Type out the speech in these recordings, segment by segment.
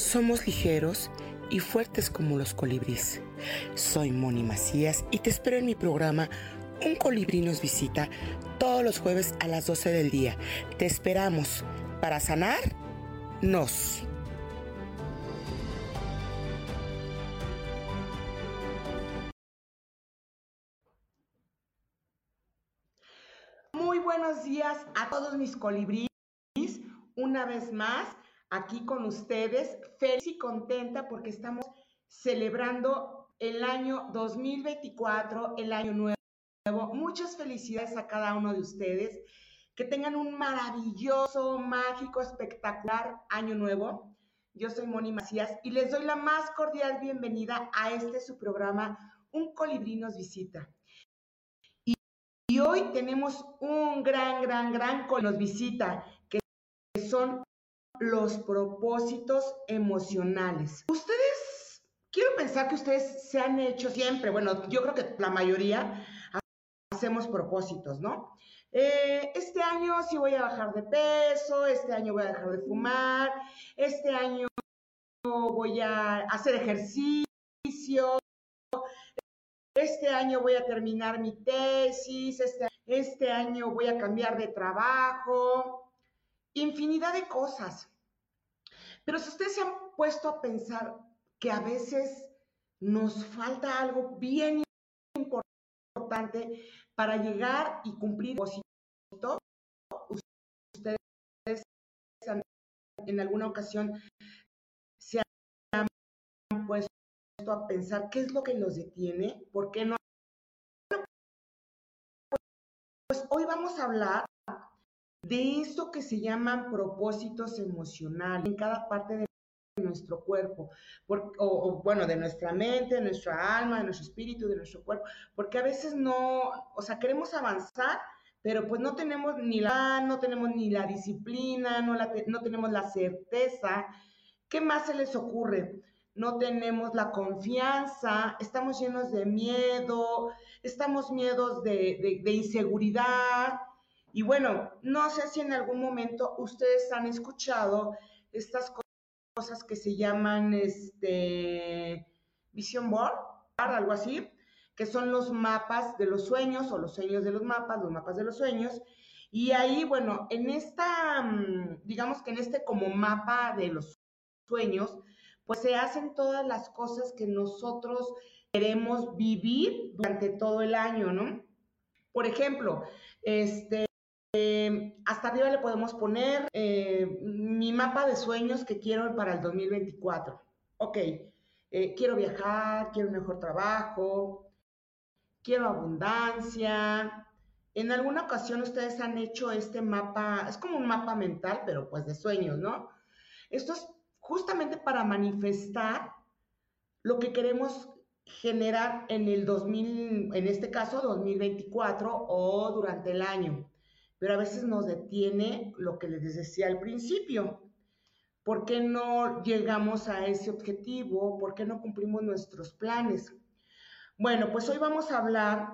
Somos ligeros y fuertes como los colibríes. Soy Moni Macías y te espero en mi programa Un colibrí nos visita todos los jueves a las 12 del día. Te esperamos para sanar nos. Muy buenos días a todos mis colibríes. Una vez más, aquí con ustedes, feliz y contenta porque estamos celebrando el año 2024, el año nuevo. Muchas felicidades a cada uno de ustedes. Que tengan un maravilloso, mágico, espectacular año nuevo. Yo soy Moni Macías y les doy la más cordial bienvenida a este su programa, Un colibrí nos visita. Y, y hoy tenemos un gran, gran, gran colibrí nos visita, que son los propósitos emocionales. Ustedes, quiero pensar que ustedes se han hecho siempre, bueno, yo creo que la mayoría hacemos propósitos, ¿no? Eh, este año sí voy a bajar de peso, este año voy a dejar de fumar, este año voy a hacer ejercicio, este año voy a terminar mi tesis, este, este año voy a cambiar de trabajo, infinidad de cosas. Pero si ustedes se han puesto a pensar que a veces nos falta algo bien importante para llegar y cumplir el propósito, ustedes en alguna ocasión se han puesto a pensar qué es lo que los detiene, por qué no. Pues hoy vamos a hablar de eso que se llaman propósitos emocionales en cada parte de nuestro cuerpo, o, bueno, de nuestra mente, de nuestra alma, de nuestro espíritu, de nuestro cuerpo, porque a veces no, o sea, queremos avanzar, pero pues no tenemos ni la, no tenemos ni la disciplina, no, la, no tenemos la certeza. ¿Qué más se les ocurre? No tenemos la confianza, estamos llenos de miedo, estamos miedos de, de inseguridad. Y bueno, no sé si en algún momento ustedes han escuchado estas cosas que se llaman este, Vision Board, algo así, que son los mapas de los sueños o los sueños de los mapas, los mapas de los sueños. Y ahí, bueno, en esta, mm, digamos que en este como mapa de los sueños, pues se hacen todas las cosas que nosotros queremos vivir durante todo el año, ¿no? Por ejemplo, este, eh, hasta arriba le podemos poner eh, mi mapa de sueños que quiero para el 2024. Ok, eh, quiero viajar, quiero un mejor trabajo, quiero abundancia. En alguna ocasión ustedes han hecho este mapa, es como un mapa mental, pero pues de sueños, ¿no? Esto es justamente para manifestar lo que queremos generar en el 2000, en este caso 2024 o durante el año pero a veces nos detiene lo que les decía al principio. ¿Por qué no llegamos a ese objetivo? ¿Por qué no cumplimos nuestros planes? Bueno, pues hoy vamos a hablar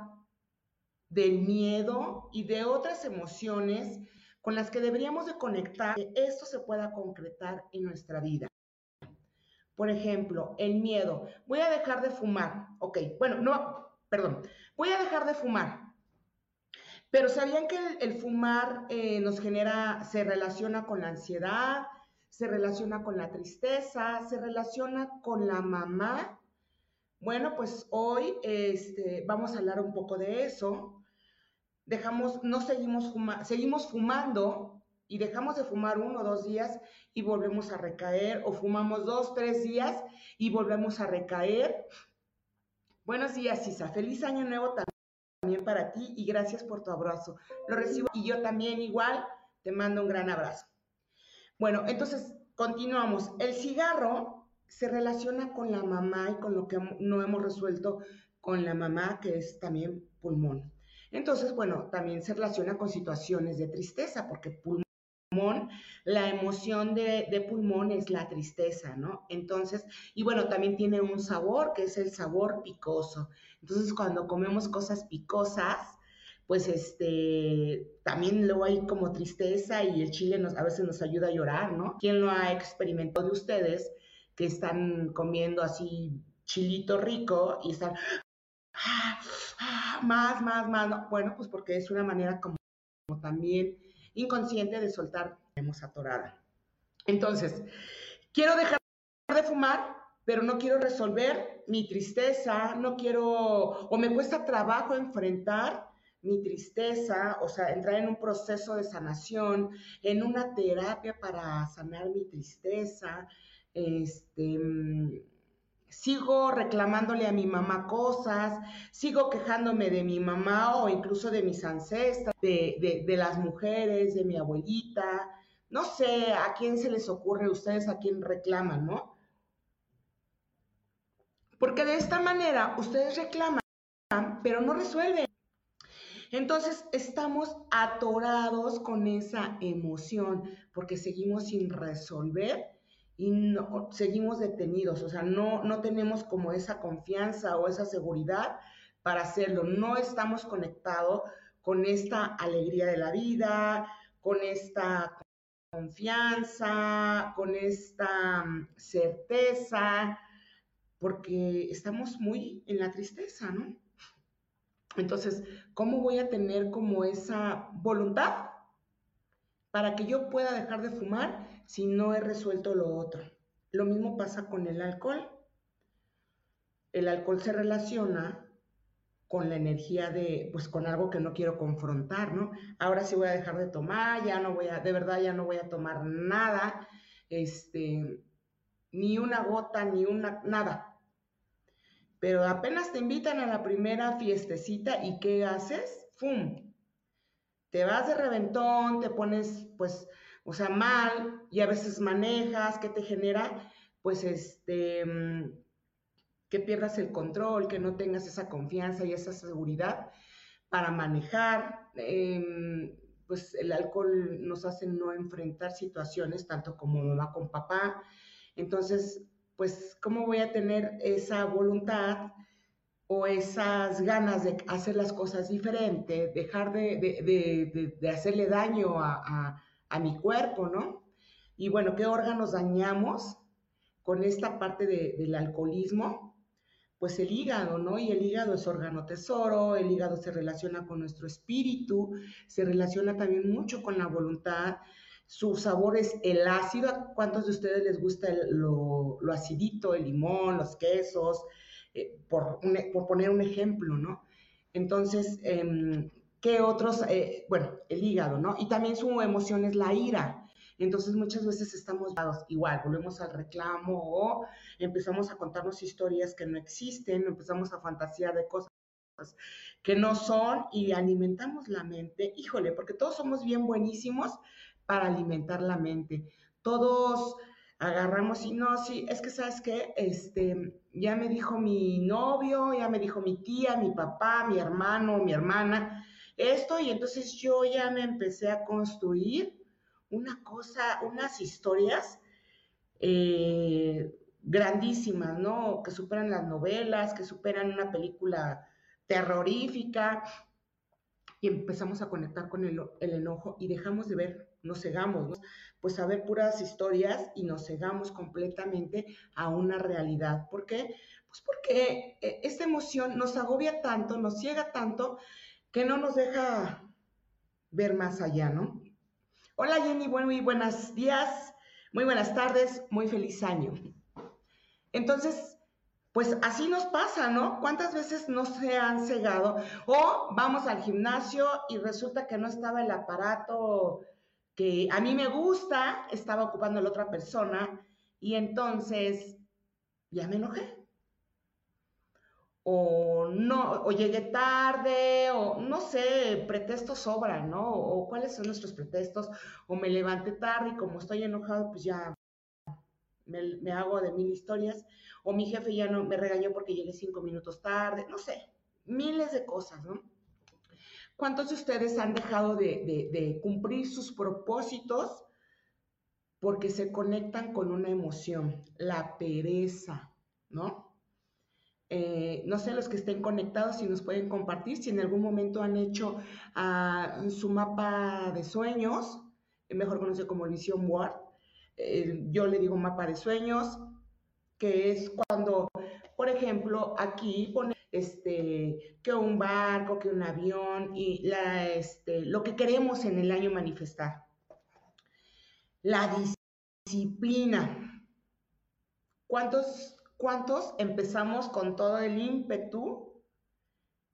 del miedo y de otras emociones con las que deberíamos de conectar que esto se pueda concretar en nuestra vida. Por ejemplo, el miedo. Voy a dejar de fumar. Ok, bueno, no, perdón. Voy a dejar de fumar. Pero ¿sabían que el, fumar eh, nos genera, se relaciona con la ansiedad, se relaciona con la tristeza, se relaciona con la mamá? Bueno, pues hoy este, vamos a hablar un poco de eso. Dejamos, no seguimos, seguimos fumando y dejamos de fumar uno o dos días y volvemos a recaer, o fumamos dos, tres días y volvemos a recaer. Buenos días, Isa. Feliz año nuevo también también para ti y gracias por tu abrazo. Lo recibo y yo también igual te mando un gran abrazo. Bueno, entonces continuamos. El cigarro se relaciona con la mamá y con lo que no hemos resuelto con la mamá, que es también pulmón. Entonces, bueno, también se relaciona con situaciones de tristeza, porque pulmón, la emoción de, de, pulmón es la tristeza, ¿no? Entonces, y bueno, también tiene un sabor, que es el sabor picoso. Entonces, cuando comemos cosas picosas, pues este, también luego hay como tristeza y el chile nos, a veces nos ayuda a llorar, ¿no? ¿Quién lo ha experimentado de ustedes que están comiendo así chilito rico y están ah, ah, más, más, más? Bueno, pues porque es una manera como, también inconsciente de soltar hemos atorada. Entonces, quiero dejar de fumar, pero no quiero resolver mi tristeza, no quiero, o me cuesta trabajo enfrentar mi tristeza, o sea, entrar en un proceso de sanación, en una terapia para sanar mi tristeza, este, sigo reclamándole a mi mamá cosas, sigo quejándome de mi mamá o incluso de mis ancestras, de, de, las mujeres, de mi abuelita, no sé a quién se les ocurre, ustedes a quién reclaman, ¿no? Porque de esta manera ustedes reclaman, pero no resuelven. Entonces estamos atorados con esa emoción porque seguimos sin resolver y seguimos detenidos, o sea, no, no tenemos como esa confianza o esa seguridad para hacerlo, no estamos conectados con esta alegría de la vida, con esta confianza, con esta mm, certeza, porque estamos muy en la tristeza, ¿no? Entonces, ¿cómo voy a tener como esa voluntad para que yo pueda dejar de fumar si no he resuelto lo otro? Lo mismo pasa con el alcohol. El alcohol se relaciona con la energía de, pues con algo que no quiero confrontar, ¿no? Ahora sí voy a dejar de tomar, ya no voy a, de verdad ya no voy a tomar nada, este, ni una gota, ni una, nada pero apenas te invitan a la primera fiestecita y ¿qué haces? ¡Fum! Te vas de reventón, te pones pues, o sea, mal y a veces manejas, ¿qué te genera? Pues este, mm, que pierdas el control, que no tengas esa confianza y esa seguridad para manejar. Em, pues el alcohol nos hace no enfrentar situaciones tanto como mamá con papá. Entonces, pues, ¿cómo voy a tener esa voluntad o esas ganas de hacer las cosas diferente, dejar de, hacerle daño a, mi cuerpo, ¿no? Y bueno, ¿qué órganos dañamos con esta parte del alcoholismo? Pues el hígado, ¿no? Y el hígado es órgano tesoro, el hígado se relaciona con nuestro espíritu, se relaciona también mucho con la voluntad, su sabor es el ácido. ¿A cuántos de ustedes les gusta lo, acidito, el limón, los quesos? Eh, por, por, poner un ejemplo, ¿no? Entonces, em, ¿qué otros? Eh, bueno, el hígado, ¿no? Y también su emoción es la ira. Entonces muchas veces estamos igual, volvemos al reclamo o empezamos a contarnos historias que no existen, empezamos a fantasear de cosas que no son y alimentamos la mente. Híjole, porque todos somos bien buenísimos para alimentar la mente. Todos agarramos y no, sí, es que sabes qué, este, ya me dijo mi novio, ya me dijo mi tía, mi papá, mi hermano, mi hermana, esto, y entonces yo ya me empecé a construir una cosa, unas historias eh, grandísimas, ¿no? Que superan las novelas, que superan una película terrorífica, y empezamos a conectar con el, el enojo y dejamos de ver nos cegamos, pues a ver puras historias y nos cegamos completamente a una realidad. ¿Por qué? Pues porque eh, esta emoción nos agobia tanto, nos ciega tanto, que no nos deja ver más allá, ¿no? Hola Jenny, muy buenos días, muy buenas tardes, muy feliz año. Entonces, pues así nos pasa, ¿no? ¿Cuántas veces no se han cegado? O vamos al gimnasio y resulta que no estaba el aparato que a mí me gusta, estaba ocupando la otra persona y entonces ya me enojé. O no, o llegué tarde, o no sé, pretextos sobran, ¿no? O cuáles son nuestros pretextos, o me levanté tarde y como estoy enojado, pues ya me, hago de mil historias, o mi jefe ya no me regañó porque llegué cinco minutos tarde, no sé, miles de cosas, ¿no? ¿Cuántos de ustedes han dejado de, cumplir sus propósitos porque se conectan con una emoción, la pereza, ¿no? Eh, no sé, los que estén conectados, si nos pueden compartir, si en algún momento han hecho ah, su mapa de sueños, mejor conocido como el Vision Board, eh, yo le digo mapa de sueños, que es cuando, por ejemplo, aquí pone este, que un barco, que un avión y la, este, lo que queremos en el año manifestar. La disciplina. ¿Cuántos, ¿Cuántos empezamos con todo el ímpetu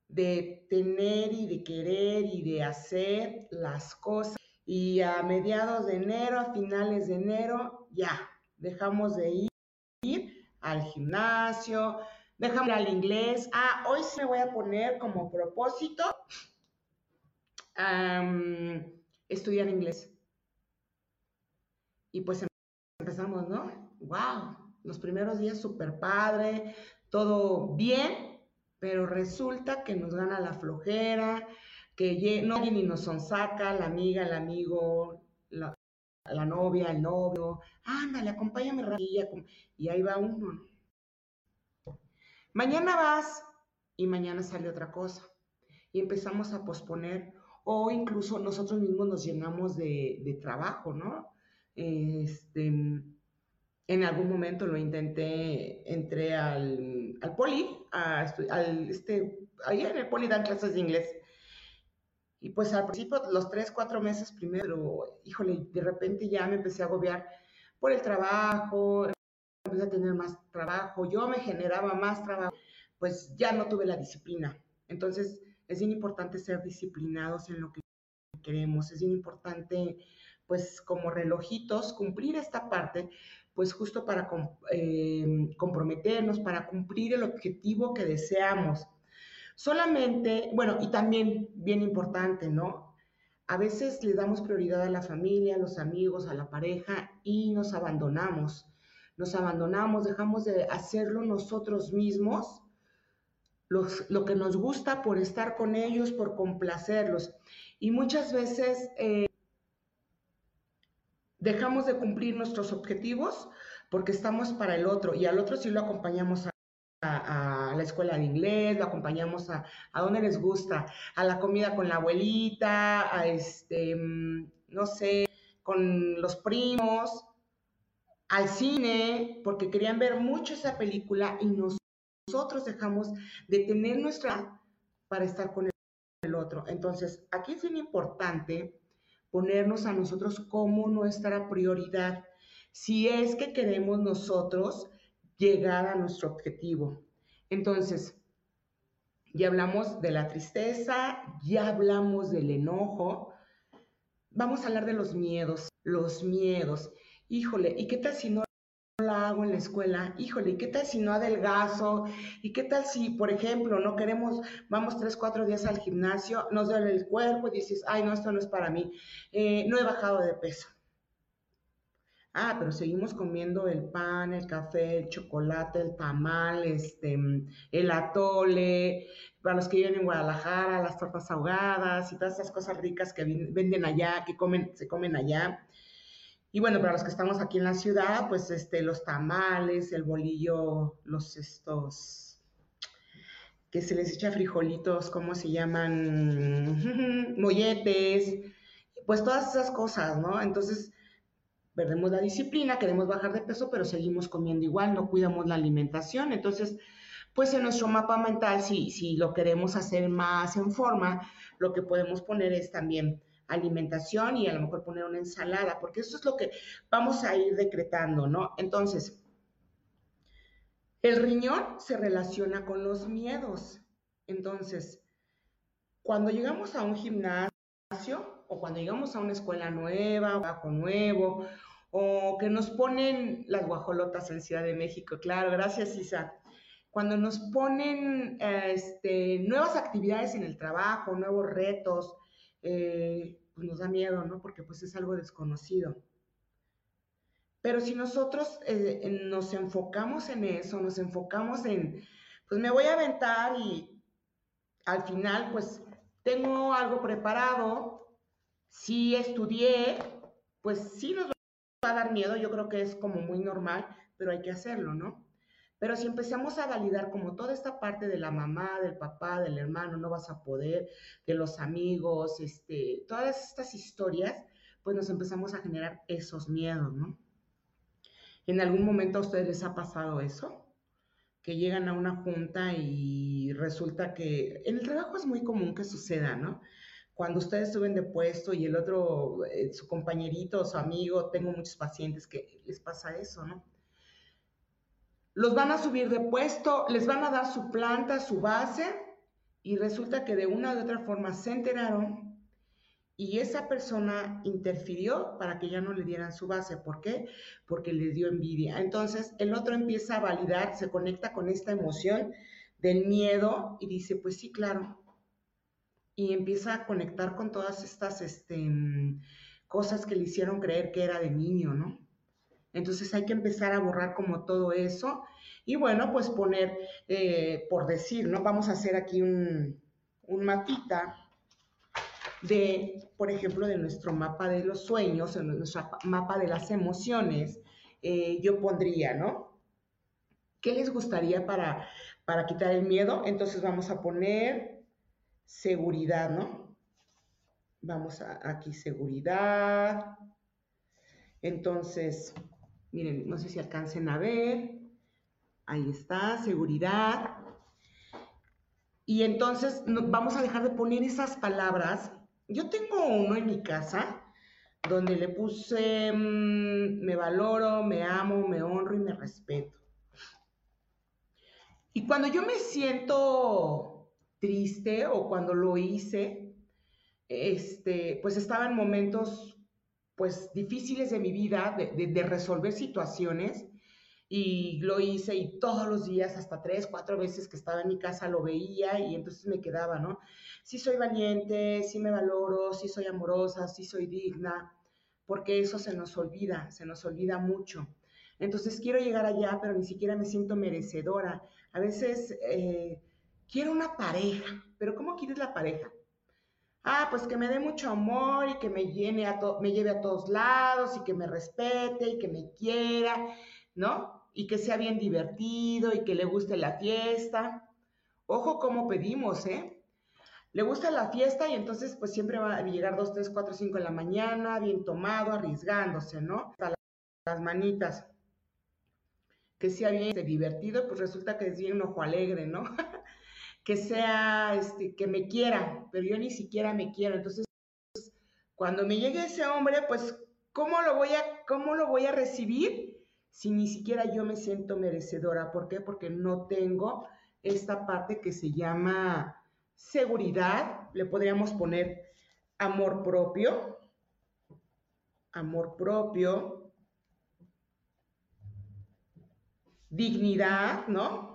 de tener y de querer y de hacer las cosas? Y a mediados de enero, a finales de enero, ya, dejamos de ir al gimnasio, dejamos ir al inglés. Ah, hoy sí me voy a poner como propósito estudiar inglés. Y pues empezamos, ¿no? ¡Wow! Los primeros días súper padre, todo bien, pero resulta que nos gana la flojera, que no alguien ni nos sonsaca, la amiga, el amigo, la, novia, el novio, ándale, acompáñame rapidilla, y ahí va uno. Mañana vas y mañana sale otra cosa. Y empezamos a posponer o incluso nosotros mismos nos llenamos de, trabajo, ¿no? Este, en algún momento lo intenté, entré al, al poli, al, este, ahí en el poli dan clases de inglés y pues al principio, los tres, cuatro meses primero, híjole, de repente ya me empecé a agobiar por el trabajo, empecé a tener más trabajo, yo me generaba más trabajo, pues ya no tuve la disciplina. Entonces, es bien importante ser disciplinados en lo que queremos, es bien importante, pues como relojitos, cumplir esta parte, pues justo para eh, comprometernos, para cumplir el objetivo que deseamos. Solamente, bueno, y también bien importante, ¿no? A veces le damos prioridad a la familia, a los amigos, a la pareja y nos abandonamos. Nos abandonamos, dejamos de hacerlo nosotros mismos, lo que nos gusta por estar con ellos, por complacerlos. Y muchas veces eh, dejamos de cumplir nuestros objetivos porque estamos para el otro y al otro sí lo acompañamos a a, la escuela de inglés, lo acompañamos a, a donde les gusta, a la comida con la abuelita, a este, mm, no sé, con los primos, al cine, porque querían ver mucho esa película y nosotros dejamos de tener nuestra para estar con el otro. Entonces, aquí es bien importante ponernos a nosotros como nuestra prioridad. Si es que queremos nosotros llegar a nuestro objetivo. Entonces, ya hablamos de la tristeza, ya hablamos del enojo. Vamos a hablar de los miedos, los miedos. Híjole, ¿y qué tal si no hago en la escuela? Híjole, ¿y qué tal si no adelgazo? ¿Y qué tal si, por ejemplo, no queremos, vamos tres, cuatro días al gimnasio, nos duele el cuerpo y dices, ay, no, esto no es para mí, eh, no he bajado de peso. Ah, pero seguimos comiendo el pan, el café, el chocolate, el tamal, este, el atole, para los que viven en Guadalajara, las tortas ahogadas y todas esas cosas ricas que venden allá, que comen, se comen allá. Y bueno, para los que estamos aquí en la ciudad, pues este, los tamales, el bolillo, los estos, que se les echa frijolitos, ¿cómo se llaman? Molletes, pues todas esas cosas, ¿no? Entonces, perdemos la disciplina, queremos bajar de peso, pero seguimos comiendo igual, no cuidamos la alimentación. Entonces, pues en nuestro mapa mental, si, si lo queremos hacer más en forma, lo que podemos poner es también alimentación y a lo mejor poner una ensalada, porque eso es lo que vamos a ir decretando, ¿no? Entonces, el riñón se relaciona con los miedos. Entonces, cuando llegamos a un gimnasio, o cuando llegamos a una escuela nueva, bajo nuevo, o que nos ponen las guajolotas en Ciudad de México, claro, gracias Isa. Cuando nos ponen este, nuevas actividades en el trabajo, nuevos retos, eh, pues nos da miedo, ¿no? Porque pues es algo desconocido. Pero si nosotros eh, nos enfocamos en eso, nos enfocamos en, pues me voy a aventar y al final, pues tengo algo preparado, si estudié, pues sí nos va a dar miedo, yo creo que es como muy normal, pero hay que hacerlo, ¿no? Pero si empezamos a validar como toda esta parte de la mamá, del papá, del hermano, no vas a poder, de los amigos, este, todas estas historias, pues nos empezamos a generar esos miedos, ¿no? ¿En algún momento a ustedes les ha pasado eso? Que llegan a una junta y resulta que en el trabajo es muy común que suceda, ¿no? Cuando ustedes suben de puesto y el otro, eh, su compañerito su amigo, tengo muchos pacientes que les pasa eso, ¿no? Los van a subir de puesto, les van a dar su planta, su base, y resulta que de una u otra forma se enteraron y esa persona interfirió para que ya no le dieran su base. ¿Por qué? Porque le dio envidia. Entonces el otro empieza a validar, se conecta con esta emoción del miedo y dice, pues sí, claro. Y empieza a conectar con todas estas este, cosas que le hicieron creer que era de niño, ¿no? Entonces hay que empezar a borrar como todo eso. Y bueno, pues poner, eh, por decir, ¿no? Vamos a hacer aquí un, un mapita de, por ejemplo, de nuestro mapa de los sueños, en nuestro mapa de las emociones, eh, yo pondría, ¿no? ¿Qué les gustaría para, para quitar el miedo? Entonces vamos a poner seguridad, ¿no? Vamos a, aquí, seguridad. Entonces, miren, no sé si alcancen a ver. Ahí está, seguridad. Y entonces vamos a dejar de poner esas palabras yo tengo uno en mi casa donde le puse mm, me valoro, me amo, me honro y me respeto. Y cuando yo me siento triste o cuando lo hice, este, pues estaba en momentos pues difíciles de mi vida, de resolver situaciones, y lo hice y todos los días, hasta tres, cuatro veces que estaba en mi casa lo veía y entonces me quedaba, ¿no? Sí soy valiente, sí me valoro, sí soy amorosa, sí soy digna, porque eso se nos olvida, se nos olvida mucho. Entonces quiero llegar allá, pero ni siquiera me siento merecedora. A veces eh, quiero una pareja, pero ¿cómo quieres la pareja? Ah, pues que me dé mucho amor y que me, llene a me lleve a todos lados y que me respete y que me quiera, ¿no? y que sea bien divertido y que le guste la fiesta. Ojo cómo pedimos, ¿eh? Le gusta la fiesta y entonces pues siempre va a llegar 2, 3, 4, 5 en la mañana, bien tomado, arriesgándose, ¿no? Hasta las manitas. Que sea bien divertido, pues resulta que es bien ojo alegre, ¿no? que sea, este, que me quiera, pero yo ni siquiera me quiero. Entonces, cuando me llegue ese hombre, pues, ¿cómo lo voy a, cómo lo voy a recibir? si ni siquiera yo me siento merecedora. ¿Por qué? Porque no tengo esta parte que se llama seguridad, le podríamos poner amor propio, amor propio, dignidad, ¿no?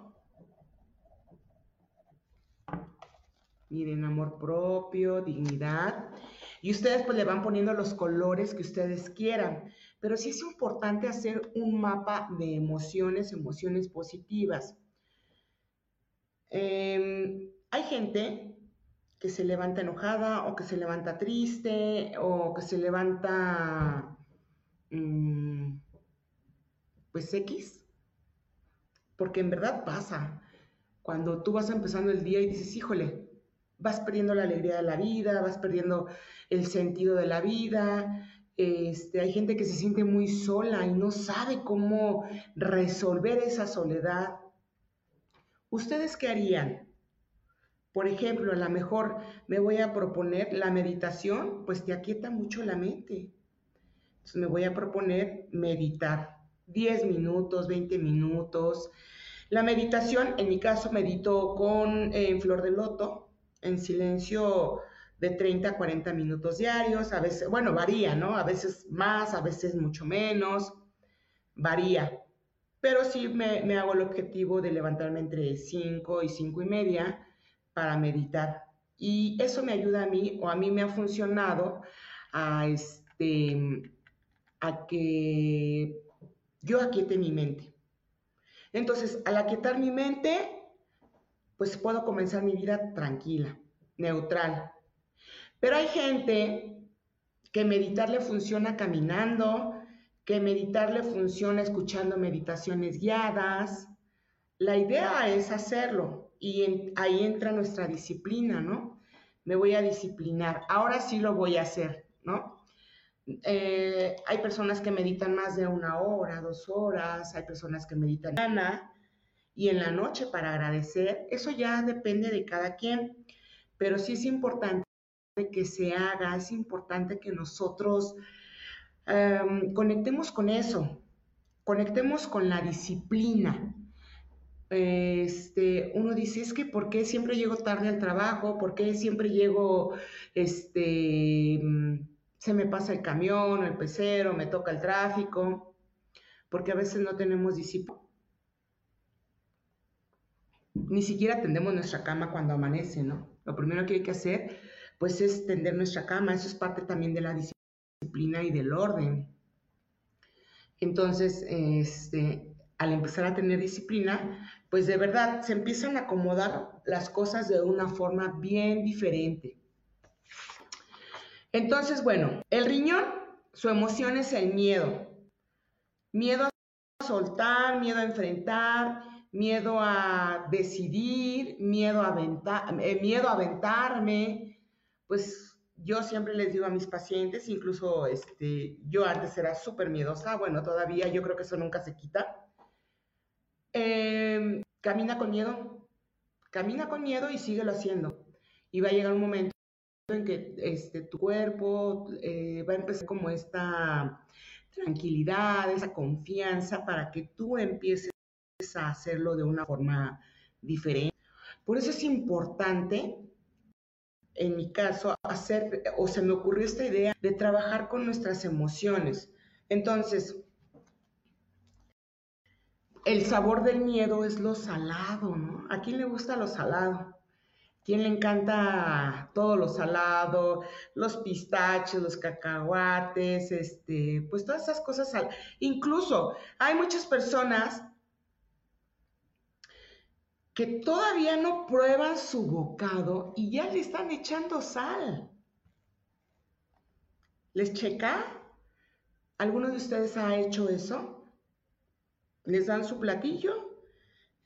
Miren, amor propio, dignidad. Y ustedes pues le van poniendo los colores que ustedes quieran pero sí es importante hacer un mapa de emociones, emociones positivas. Em, hay gente que se levanta enojada o que se levanta triste o que se levanta mm, pues X, porque en verdad pasa. Cuando tú vas empezando el día y dices, híjole, vas perdiendo la alegría de la vida, vas perdiendo el sentido de la vida, este, hay gente que se siente muy sola y no sabe cómo resolver esa soledad. ¿Ustedes qué harían? Por ejemplo, a lo mejor me voy a proponer la meditación, pues te aquieta mucho la mente. Entonces me voy a proponer meditar 10 minutos, 20 minutos. La meditación, en mi caso, medito con eh, flor de loto, en silencio de 30 a 40 minutos diarios, a veces, bueno, varía, ¿no? A veces más, a veces mucho menos, varía. Pero sí me, hago el objetivo de levantarme entre 5 y 5 y media para meditar. Y eso me ayuda a mí, o a mí me ha funcionado, a, este, a que yo aquiete mi mente. Entonces, al aquietar mi mente, pues puedo comenzar mi vida tranquila, neutral. Pero hay gente que meditar le funciona caminando, que meditar le funciona escuchando meditaciones guiadas. La idea es hacerlo y ahí entra nuestra disciplina, ¿no? Me voy a disciplinar. Ahora sí lo voy a hacer, ¿no? Eh, hay personas que meditan más de una hora, dos horas, hay personas que meditan mañana y en la noche para agradecer. Eso ya depende de cada quien, pero sí es importante que se haga, es importante que nosotros em, conectemos con eso, conectemos con la disciplina. Este, uno dice, es que ¿por qué siempre llego tarde al trabajo? ¿Por qué siempre llego, este, se me pasa el camión, el pecero, me toca el tráfico, porque a veces no tenemos disciplina. Ni siquiera tendemos nuestra cama cuando amanece, ¿no? Lo primero que hay que hacer, pues, es tender nuestra cama. Eso es parte también de la disciplina y del orden. Entonces, este, al empezar a tener disciplina, pues de verdad se empiezan a acomodar las cosas de una forma bien diferente. Entonces, bueno, el riñón, su emoción es el miedo. Miedo a soltar, miedo a enfrentar, miedo a decidir, miedo a, aventar, eh, miedo a aventarme. Pues yo siempre les digo a mis pacientes, incluso este, yo antes era súper miedosa, bueno, todavía yo creo que eso nunca se quita. Em, camina con miedo, camina con miedo y síguelo haciendo. Y va a llegar un momento en que este, tu cuerpo eh, va a empezar como esta tranquilidad, esa confianza para que tú empieces a hacerlo de una forma diferente. Por eso es importante, en mi caso, hacer, o se me ocurrió esta idea de trabajar con nuestras emociones. Entonces, el sabor del miedo es lo salado, ¿no? ¿A quién le gusta lo salado? ¿Quién le encanta todo lo salado, los pistachos, los cacahuates, este, pues todas esas cosas. Incluso hay muchas personas que todavía no prueban su bocado y ya le están echando sal. ¿Les checa? ¿Alguno de ustedes ha hecho eso? ¿Les dan su platillo?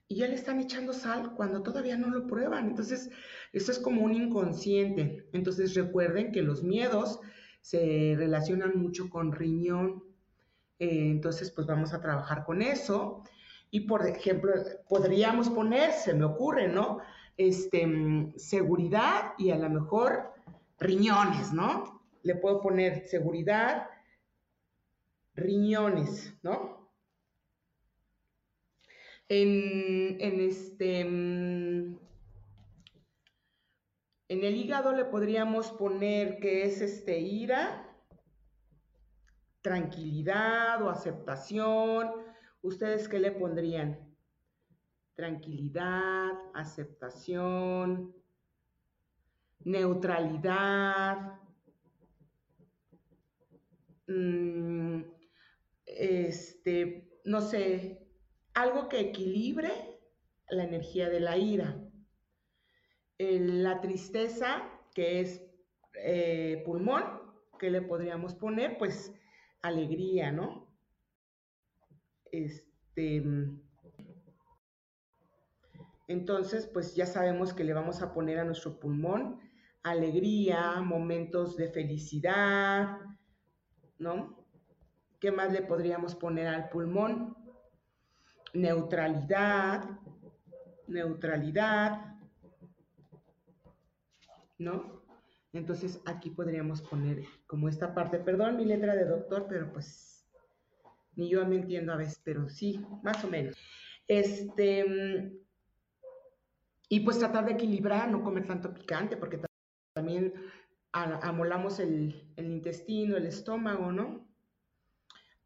y ya le están echando sal cuando todavía no lo prueban. Entonces, eso es como un inconsciente. Entonces, recuerden que los miedos se relacionan mucho con riñón. Eh, entonces, pues vamos a trabajar con eso. Y, por ejemplo, podríamos poner, se me ocurre, ¿no? Este, seguridad y a lo mejor riñones, ¿no? Le puedo poner seguridad, riñones, ¿no? En, este, mm, en el hígado le podríamos poner que es este ira, tranquilidad o aceptación. ¿Ustedes qué le pondrían? Tranquilidad, aceptación, neutralidad, mm, este, no sé, algo que equilibre la energía de la ira. La tristeza, que es eh, pulmón, que le podríamos poner? Pues alegría, ¿no? Este, entonces, pues ya sabemos que le vamos a poner a nuestro pulmón alegría, momentos de felicidad, ¿no? ¿Qué más le podríamos poner al pulmón? neutralidad, neutralidad, ¿no? Entonces aquí podríamos poner como esta parte, perdón mi letra de doctor, pero pues ni yo me entiendo a veces, pero sí, más o menos. Este, y pues tratar de equilibrar, no comer tanto picante, porque también amolamos el, intestino, el estómago, ¿no?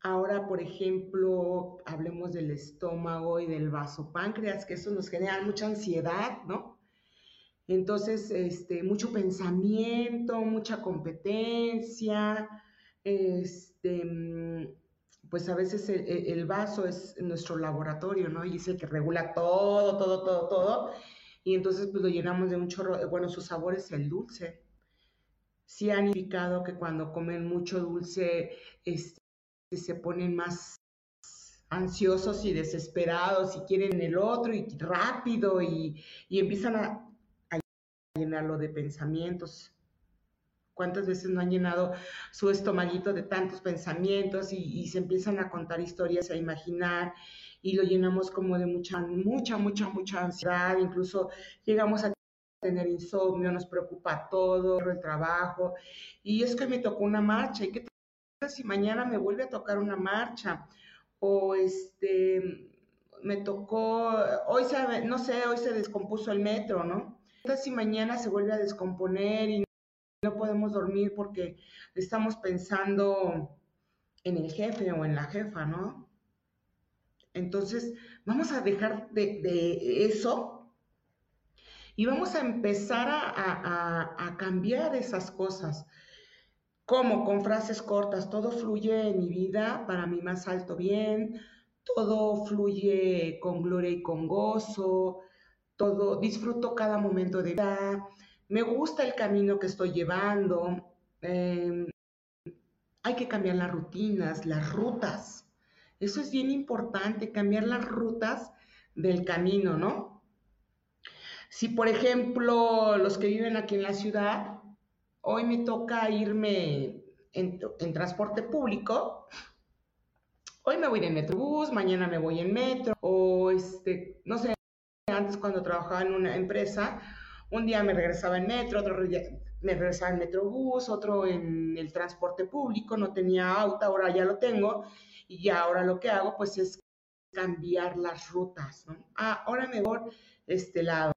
Ahora, por ejemplo, hablemos del estómago y del vasopáncreas, que eso nos genera mucha ansiedad, ¿no? Entonces, este, mucho pensamiento, mucha competencia, este, pues a veces el, vaso es nuestro laboratorio, ¿no? Y es el que regula todo, todo, todo, todo. Y entonces pues lo llenamos de un chorro, bueno, su sabor es el dulce. Sí han indicado que cuando comen mucho dulce, este, se ponen más ansiosos y desesperados y quieren el otro y rápido y, empiezan a, a llenarlo de pensamientos ¿Cuántas veces no han llenado su estomaguito de tantos pensamientos y, se empiezan a contar historias, a imaginar y lo llenamos como de mucha, mucha, mucha, mucha ansiedad, incluso llegamos a tener insomnio, nos preocupa todo, el trabajo, y es que me tocó una marcha, ¿y qué tal si mañana me vuelve a tocar una marcha? O este, me tocó, hoy se, no sé, hoy se descompuso el metro, ¿no? ¿Qué tal si mañana se vuelve a descomponer y no podemos dormir porque estamos pensando en el jefe o en la jefa, ¿no? Entonces, vamos a dejar de, eso y vamos a empezar a, cambiar esas cosas. Como con frases cortas, todo fluye en mi vida para mi más alto bien, todo fluye con gloria y con gozo, todo, disfruto cada momento de vida, me gusta el camino que estoy llevando. Em, hay que cambiar las rutinas, las rutas. Eso es bien importante, cambiar las rutas del camino, ¿no? Si, por ejemplo, los que viven aquí en la ciudad, hoy me toca irme en, transporte público, hoy me voy en metrobús, mañana me voy en metro, o este, no sé, antes cuando trabajaba en una empresa, un día me regresaba en metro, otro día me regresaba en metrobús, otro en el transporte público, no tenía auto, ahora ya lo tengo y ahora lo que hago pues es cambiar las rutas. Ah, ahora me voy este lado,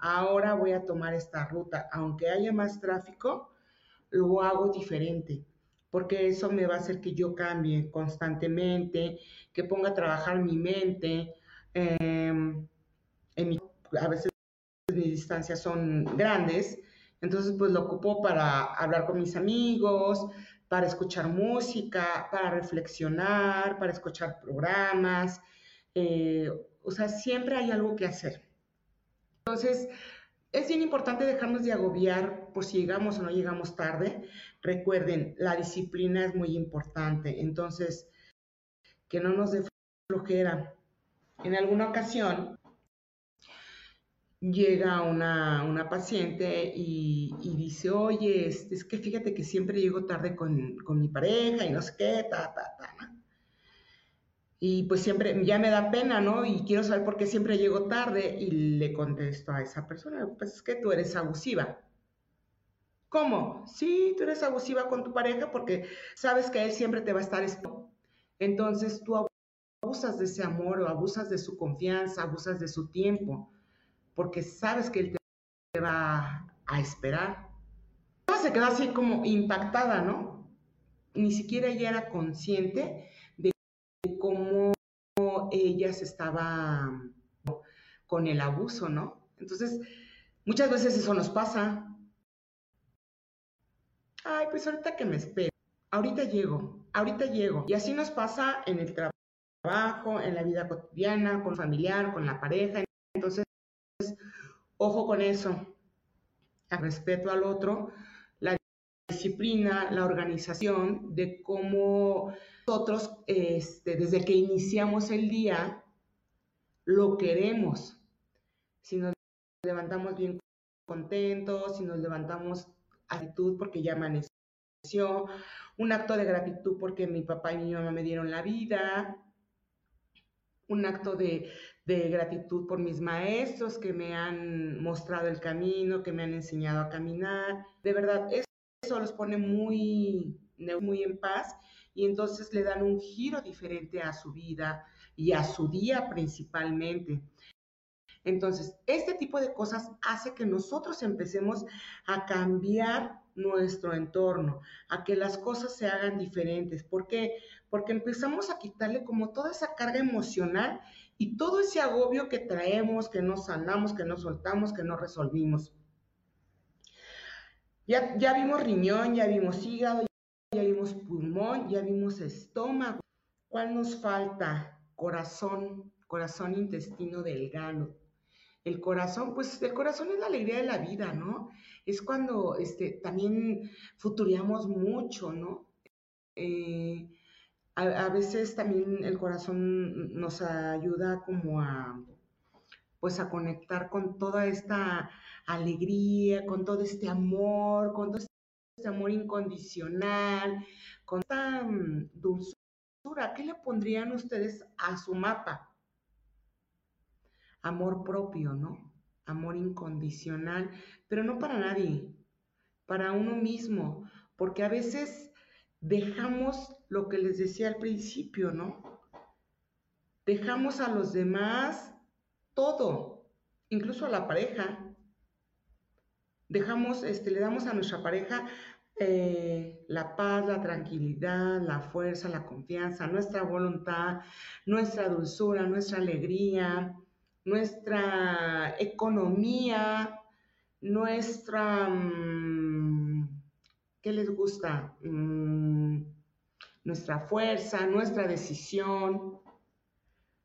ahora voy a tomar esta ruta, aunque haya más tráfico, lo hago diferente, porque eso me va a hacer que yo cambie constantemente, que ponga a trabajar mi mente, em, a veces mis distancias son grandes, entonces pues lo ocupo para hablar con mis amigos, para escuchar música, para reflexionar, para escuchar programas, eh, o sea, siempre hay algo que hacer. Entonces, es bien importante dejarnos de agobiar por si llegamos o no llegamos tarde. Recuerden, la disciplina es muy importante, entonces, que no nos dé flojera. En alguna ocasión, llega una, una paciente y, dice, oye, es, es, que fíjate que siempre llego tarde con, con, mi pareja y no sé qué, ta, ta, ta. Y pues siempre, ya me da pena, ¿no? Y quiero saber por qué siempre llego tarde y le contesto a esa persona, pues es que tú eres abusiva. ¿Cómo? Sí, tú eres abusiva con tu pareja porque sabes que él siempre te va a estar Entonces tú abusas de ese amor o abusas de su confianza, abusas de su tiempo porque sabes que él te va a esperar. Se quedó así como impactada, ¿no? Ni siquiera ella era consciente de cómo ella se estaba con el abuso, ¿no? Entonces, muchas veces eso nos pasa. Ay, pues ahorita que me espero, ahorita llego, ahorita llego. Y así nos pasa en el trabajo, en la vida cotidiana, con el familiar, con la pareja. Entonces, ojo con eso, el respeto al otro, la disciplina, la organización de cómo nosotros, este, desde que iniciamos el día, lo queremos. Si nos levantamos bien contentos, si nos levantamos actitud porque ya amaneció, un acto de gratitud porque mi papá y mi mamá me dieron la vida, un acto de, gratitud por mis maestros que me han mostrado el camino, que me han enseñado a caminar. De verdad, eso, los pone muy, muy en paz y entonces le dan un giro diferente a su vida y a su día principalmente. Entonces, este tipo de cosas hace que nosotros empecemos a cambiar nuestro entorno, a que las cosas se hagan diferentes. ¿Por qué? Porque empezamos a quitarle como toda esa carga emocional y todo ese agobio que traemos, que no sanamos, que no soltamos, que no resolvimos. Ya, ya vimos riñón, ya vimos hígado, ya vimos pulmón, ya vimos estómago. ¿Cuál nos falta? Corazón, corazón intestino delgado. El corazón, pues el corazón es la alegría de la vida, ¿no? Es cuando este, también futuriamos mucho, ¿no? Eh, a, veces también el corazón nos ayuda como a, pues a conectar con toda esta alegría, con todo este amor, con todo este amor incondicional, con esta mm, dulzura. ¿Qué le pondrían ustedes a su mapa? Amor propio, ¿no? Amor incondicional, pero no para nadie, para uno mismo, porque a veces dejamos lo que les decía al principio, ¿no? Dejamos a los demás todo, incluso a la pareja. Dejamos, este, le damos a nuestra pareja eh, la paz, la tranquilidad, la fuerza, la confianza, nuestra voluntad, nuestra dulzura, nuestra alegría, nuestra economía, nuestra... Mm, ¿Qué les gusta? Mm, nuestra fuerza, nuestra decisión.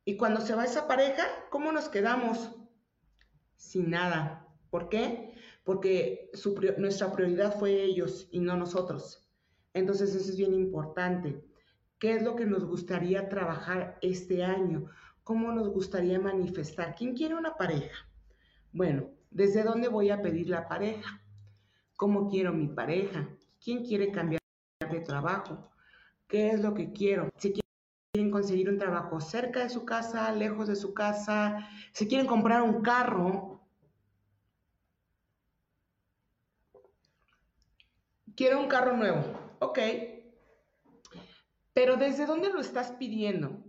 Y cuando se va esa pareja, ¿cómo nos quedamos? Sin nada. ¿Por qué? Porque nuestra prioridad fue ellos y no nosotros. Entonces eso es bien importante. ¿Qué es lo que nos gustaría trabajar este año? ¿Cómo nos gustaría manifestar? ¿Quién quiere una pareja? Bueno, ¿desde dónde voy a pedir la pareja? ¿Cómo quiero mi pareja? ¿Quién quiere cambiar de trabajo? ¿Qué es lo que quiero? Si quieren conseguir un trabajo cerca de su casa, lejos de su casa, si quieren comprar un carro, quiero un carro nuevo, ok. Pero ¿desde dónde lo estás pidiendo?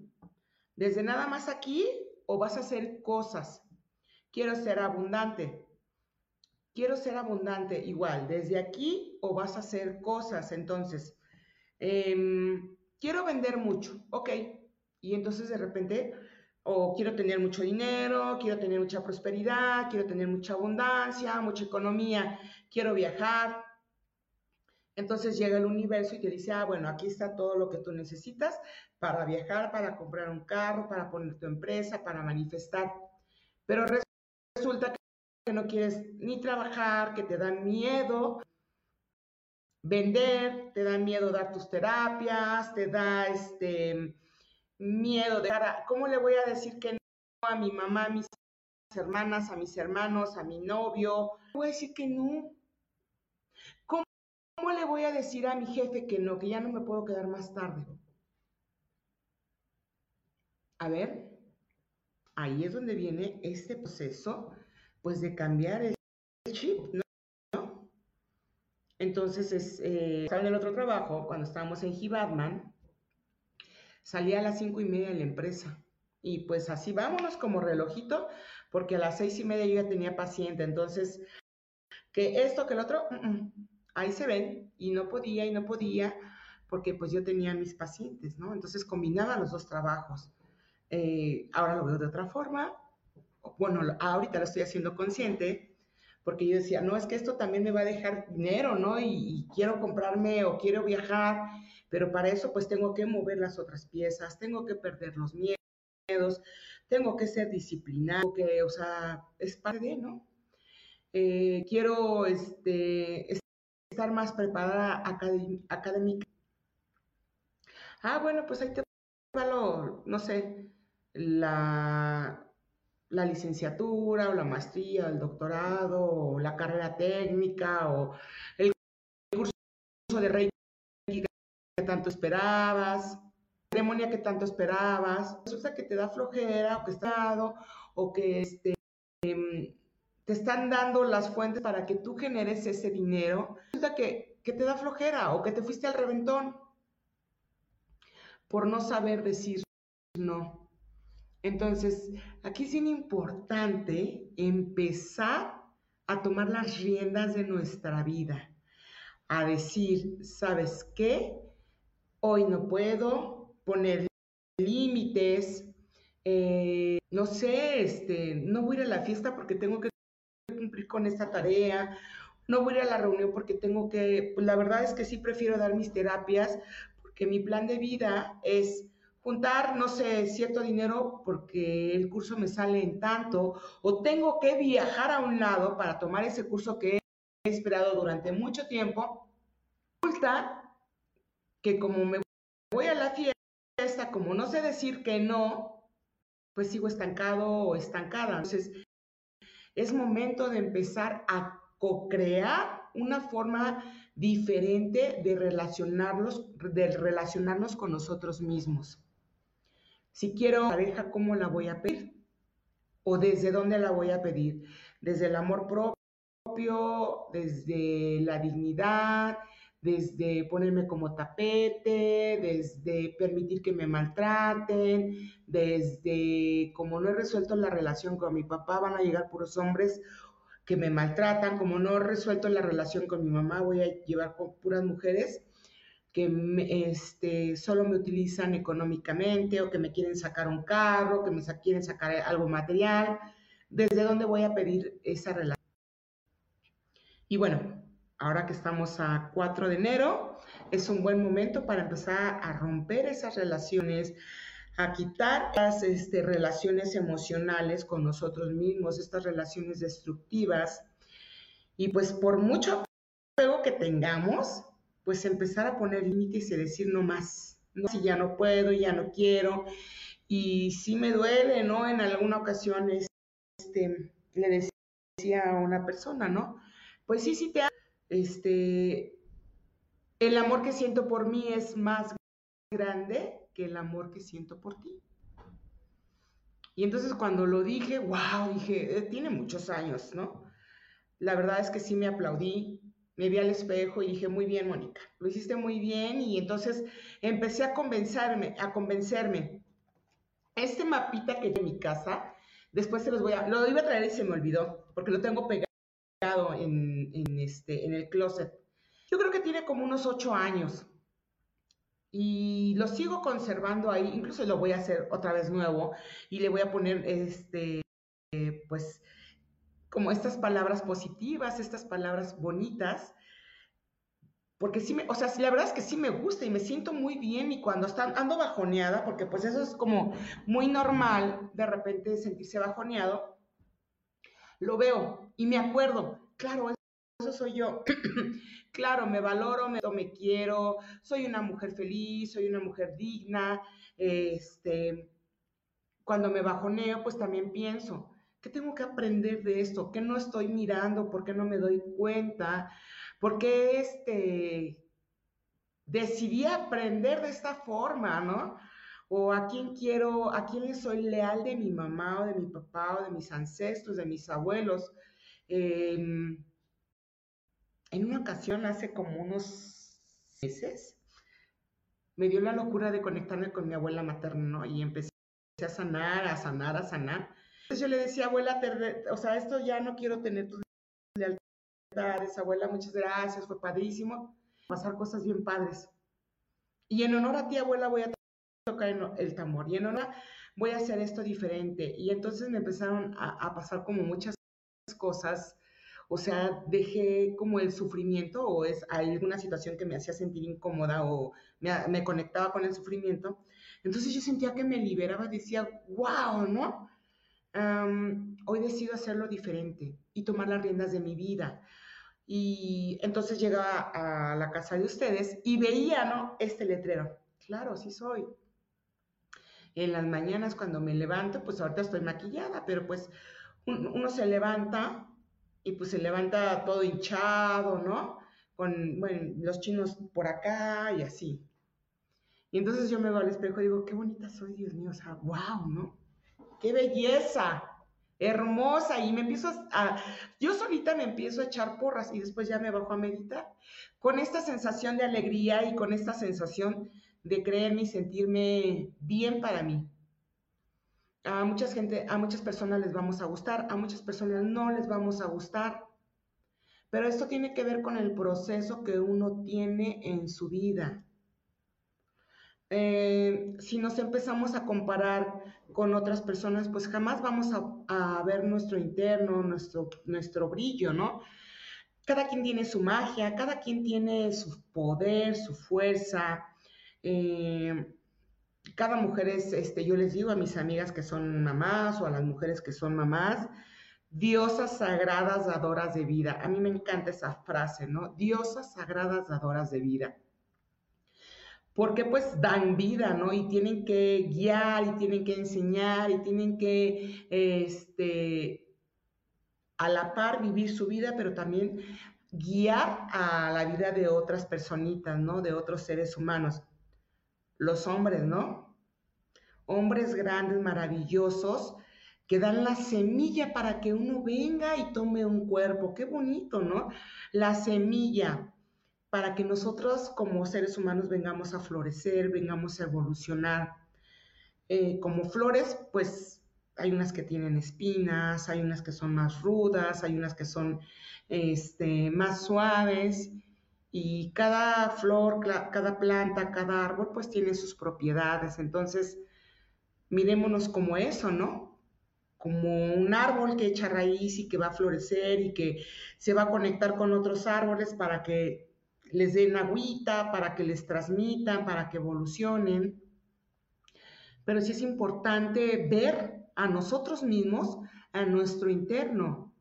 ¿Desde nada más aquí o vas a hacer cosas? Quiero ser abundante. Quiero ser abundante igual, desde aquí o vas a hacer cosas. Entonces, Em, quiero vender mucho, ok. Y entonces de repente, o quiero tener mucho dinero, quiero tener mucha prosperidad, quiero tener mucha abundancia, mucha economía, quiero viajar. Entonces llega el universo y te dice, ah, bueno, aquí está todo lo que tú necesitas para viajar, para comprar un carro, para poner tu empresa, para manifestar. Pero resulta que no quieres ni trabajar, que te da miedo, vender, te da miedo dar tus terapias, te da este miedo de ¿cómo le voy a decir que no a mi mamá, a mis hermanas, a mis hermanos, a mi novio? Voy a decir que no. ¿Cómo, ¿Cómo le voy a decir a mi jefe que no, que ya no me puedo quedar más tarde? A ver, ahí es donde viene este proceso, pues de cambiar el chip, ¿no? Entonces, es, eh, en el otro trabajo, cuando estábamos en G-Batman, salía a las cinco y media de la empresa. Y pues así vámonos como relojito, porque a las seis y media yo ya tenía paciente. Entonces, que esto, que el otro, mm, mm, ahí se ven, y no podía, y no podía, porque pues yo tenía mis pacientes, ¿no? Entonces combinaba los dos trabajos. Eh, ahora lo veo de otra forma. Bueno, ahorita lo estoy haciendo consciente, porque yo decía, no, es que esto también me va a dejar dinero, ¿no? Y, quiero comprarme o quiero viajar, pero para eso pues tengo que mover las otras piezas, tengo que perder los miedos, tengo que ser disciplinado, que, o sea, es parte de, ¿no? Eh, quiero este, estar más preparada académica. Ah, bueno, pues ahí te va lo, no sé, la, la licenciatura o la maestría, el doctorado o la carrera técnica o el curso de rey que tanto esperabas, ceremonia que tanto esperabas, resulta que te da flojera o que está o que este, em, te están dando las fuentes para que tú generes ese dinero, resulta que, que te da flojera o que te fuiste al reventón por no saber decir no. Entonces, aquí es importante empezar a tomar las riendas de nuestra vida, a decir, ¿sabes qué? Hoy no puedo poner límites, eh, no sé, este, no voy a ir a la fiesta porque tengo que cumplir con esta tarea, no voy a ir a la reunión porque tengo que, pues la verdad es que sí prefiero dar mis terapias porque mi plan de vida es juntar, no sé, cierto dinero porque el curso me sale en tanto, o tengo que viajar a un lado para tomar ese curso que he esperado durante mucho tiempo, resulta que como me voy a la fiesta, como no sé decir que no, pues sigo estancado o estancada. Entonces, es momento de empezar a co-crear una forma diferente de relacionarnos, de relacionarnos con nosotros mismos. Si quiero pareja, ¿cómo la voy a pedir? ¿O desde dónde la voy a pedir? Desde el amor propio, desde la dignidad, desde ponerme como tapete, desde permitir que me maltraten, desde como no he resuelto la relación con mi papá, van a llegar puros hombres que me maltratan, como no he resuelto la relación con mi mamá, voy a llevar con puras mujeres que este, solo me utilizan económicamente o que me quieren sacar un carro, que me quieren sacar algo material, ¿desde dónde voy a pedir esa relación? Y bueno, ahora que estamos a 4 de enero, es un buen momento para empezar a romper esas relaciones, a quitar las este, relaciones emocionales con nosotros mismos, estas relaciones destructivas. Y pues por mucho apego que tengamos, pues empezar a poner límites y decir no más, no, si ya no puedo, ya no quiero. Y si me duele, ¿no? En alguna ocasión este, le decía a una persona, ¿no? Pues sí, sí te este, el amor que siento por mí es más grande que el amor que siento por ti. Y entonces cuando lo dije, wow, dije, eh, tiene muchos años, ¿no? La verdad es que sí me aplaudí, me vi al espejo y dije, muy bien, Mónica, lo hiciste muy bien. Y entonces empecé a convencerme, a convencerme. Este mapita que hay en mi casa, después se los voy a, lo iba a traer y se me olvidó, porque lo tengo pegado en, en, este, en el closet. Yo creo que tiene como unos ocho años. Y lo sigo conservando ahí, incluso lo voy a hacer otra vez nuevo y le voy a poner, este, pues, como estas palabras positivas, estas palabras bonitas, porque sí me, o sea, la verdad es que sí me gusta y me siento muy bien y cuando ando bajoneada, porque pues eso es como muy normal de repente sentirse bajoneado, lo veo y me acuerdo, claro, eso soy yo. claro, me valoro, me, me quiero, soy una mujer feliz, soy una mujer digna, este, cuando me bajoneo, pues también pienso, ¿Qué tengo que aprender de esto? ¿Qué no estoy mirando? ¿Por qué no me doy cuenta? ¿Por qué este, decidí aprender de esta forma, no? O a quién quiero, a quién soy leal de mi mamá o de mi papá o de mis ancestros, de mis abuelos. Em, en una ocasión, hace como unos meses, me dio la locura de conectarme con mi abuela materna. Y empecé a sanar, a sanar, a sanar. Entonces yo le decía, abuela, o sea, esto ya no quiero tener tus lealtades, abuela, muchas gracias, fue padrísimo, pasar cosas bien padres. Y en honor a ti, abuela, voy a tocar el tambor, y en honor voy a hacer esto diferente. Y entonces me empezaron a, pasar como muchas cosas, o sea, dejé como el sufrimiento o es alguna situación que me hacía sentir incómoda o me, me, conectaba con el sufrimiento. Entonces yo sentía que me liberaba, decía, wow, ¿no? Hoy decido hacerlo diferente y tomar las riendas de mi vida. Y entonces llegaba a la casa de ustedes y veía, ¿no? Este letrero. Claro, sí soy. En las mañanas cuando me levanto, pues ahorita estoy maquillada, pero pues uno se levanta y pues se levanta todo hinchado, ¿no? Con, bueno, los chinos por acá y así. Y entonces yo me veo al espejo y digo, qué bonita soy, Dios mío, o sea, wow, ¿no? Qué belleza, hermosa, y me empiezo a, yo solita me empiezo a echar porras y después ya me bajo a meditar, con esta sensación de alegría y con esta sensación de creerme y sentirme bien para mí. A mucha gente, a muchas personas les vamos a gustar, a muchas personas no les vamos a gustar. Pero esto tiene que ver con el proceso que uno tiene en su vida. Eh, si nos empezamos a comparar con otras personas, pues jamás vamos a, ver nuestro interno, nuestro, nuestro brillo, ¿no? Cada quien tiene su magia, cada quien tiene su poder, su fuerza. Eh, cada mujer es, este, yo les digo a mis amigas que son mamás o a las mujeres que son mamás, diosas sagradas dadoras de vida. A mí me encanta esa frase, ¿no? Diosas sagradas dadoras de vida. Porque pues dan vida, ¿no? Y tienen que guiar y tienen que enseñar y tienen que, este, a la par vivir su vida, pero también guiar a la vida de otras personitas, ¿no? De otros seres humanos. Los hombres, ¿no? Hombres grandes, maravillosos, que dan la semilla para que uno venga y tome un cuerpo. Qué bonito, ¿no? La semilla para que nosotros como seres humanos vengamos a florecer, vengamos a evolucionar. Eh, como flores, pues hay unas que tienen espinas, hay unas que son más rudas, hay unas que son este, más suaves y cada flor, cada planta, cada árbol pues tiene sus propiedades. Entonces, mirémonos como eso, ¿no? Como un árbol que echa raíz y que va a florecer y que se va a conectar con otros árboles para que les den agüita, para que les transmitan, para que evolucionen. Pero sí es importante ver a nosotros mismos, a nuestro interno.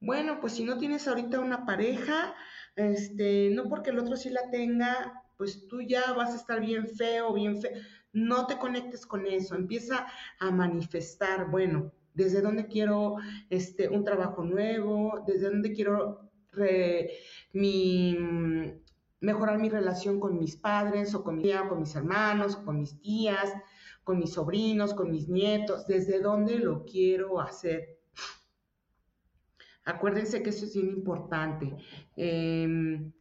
Bueno, pues si no tienes ahorita una pareja, este, no porque el otro sí la tenga, pues tú ya vas a estar bien feo, bien feo. No te conectes con eso, empieza a manifestar, bueno, desde dónde quiero este, un trabajo nuevo, desde dónde quiero mi, mejorar mi relación con mis padres o con, mi, con mis hermanos o con mis tías, con mis sobrinos, con mis nietos, desde dónde lo quiero hacer. Acuérdense que eso es bien importante. Em,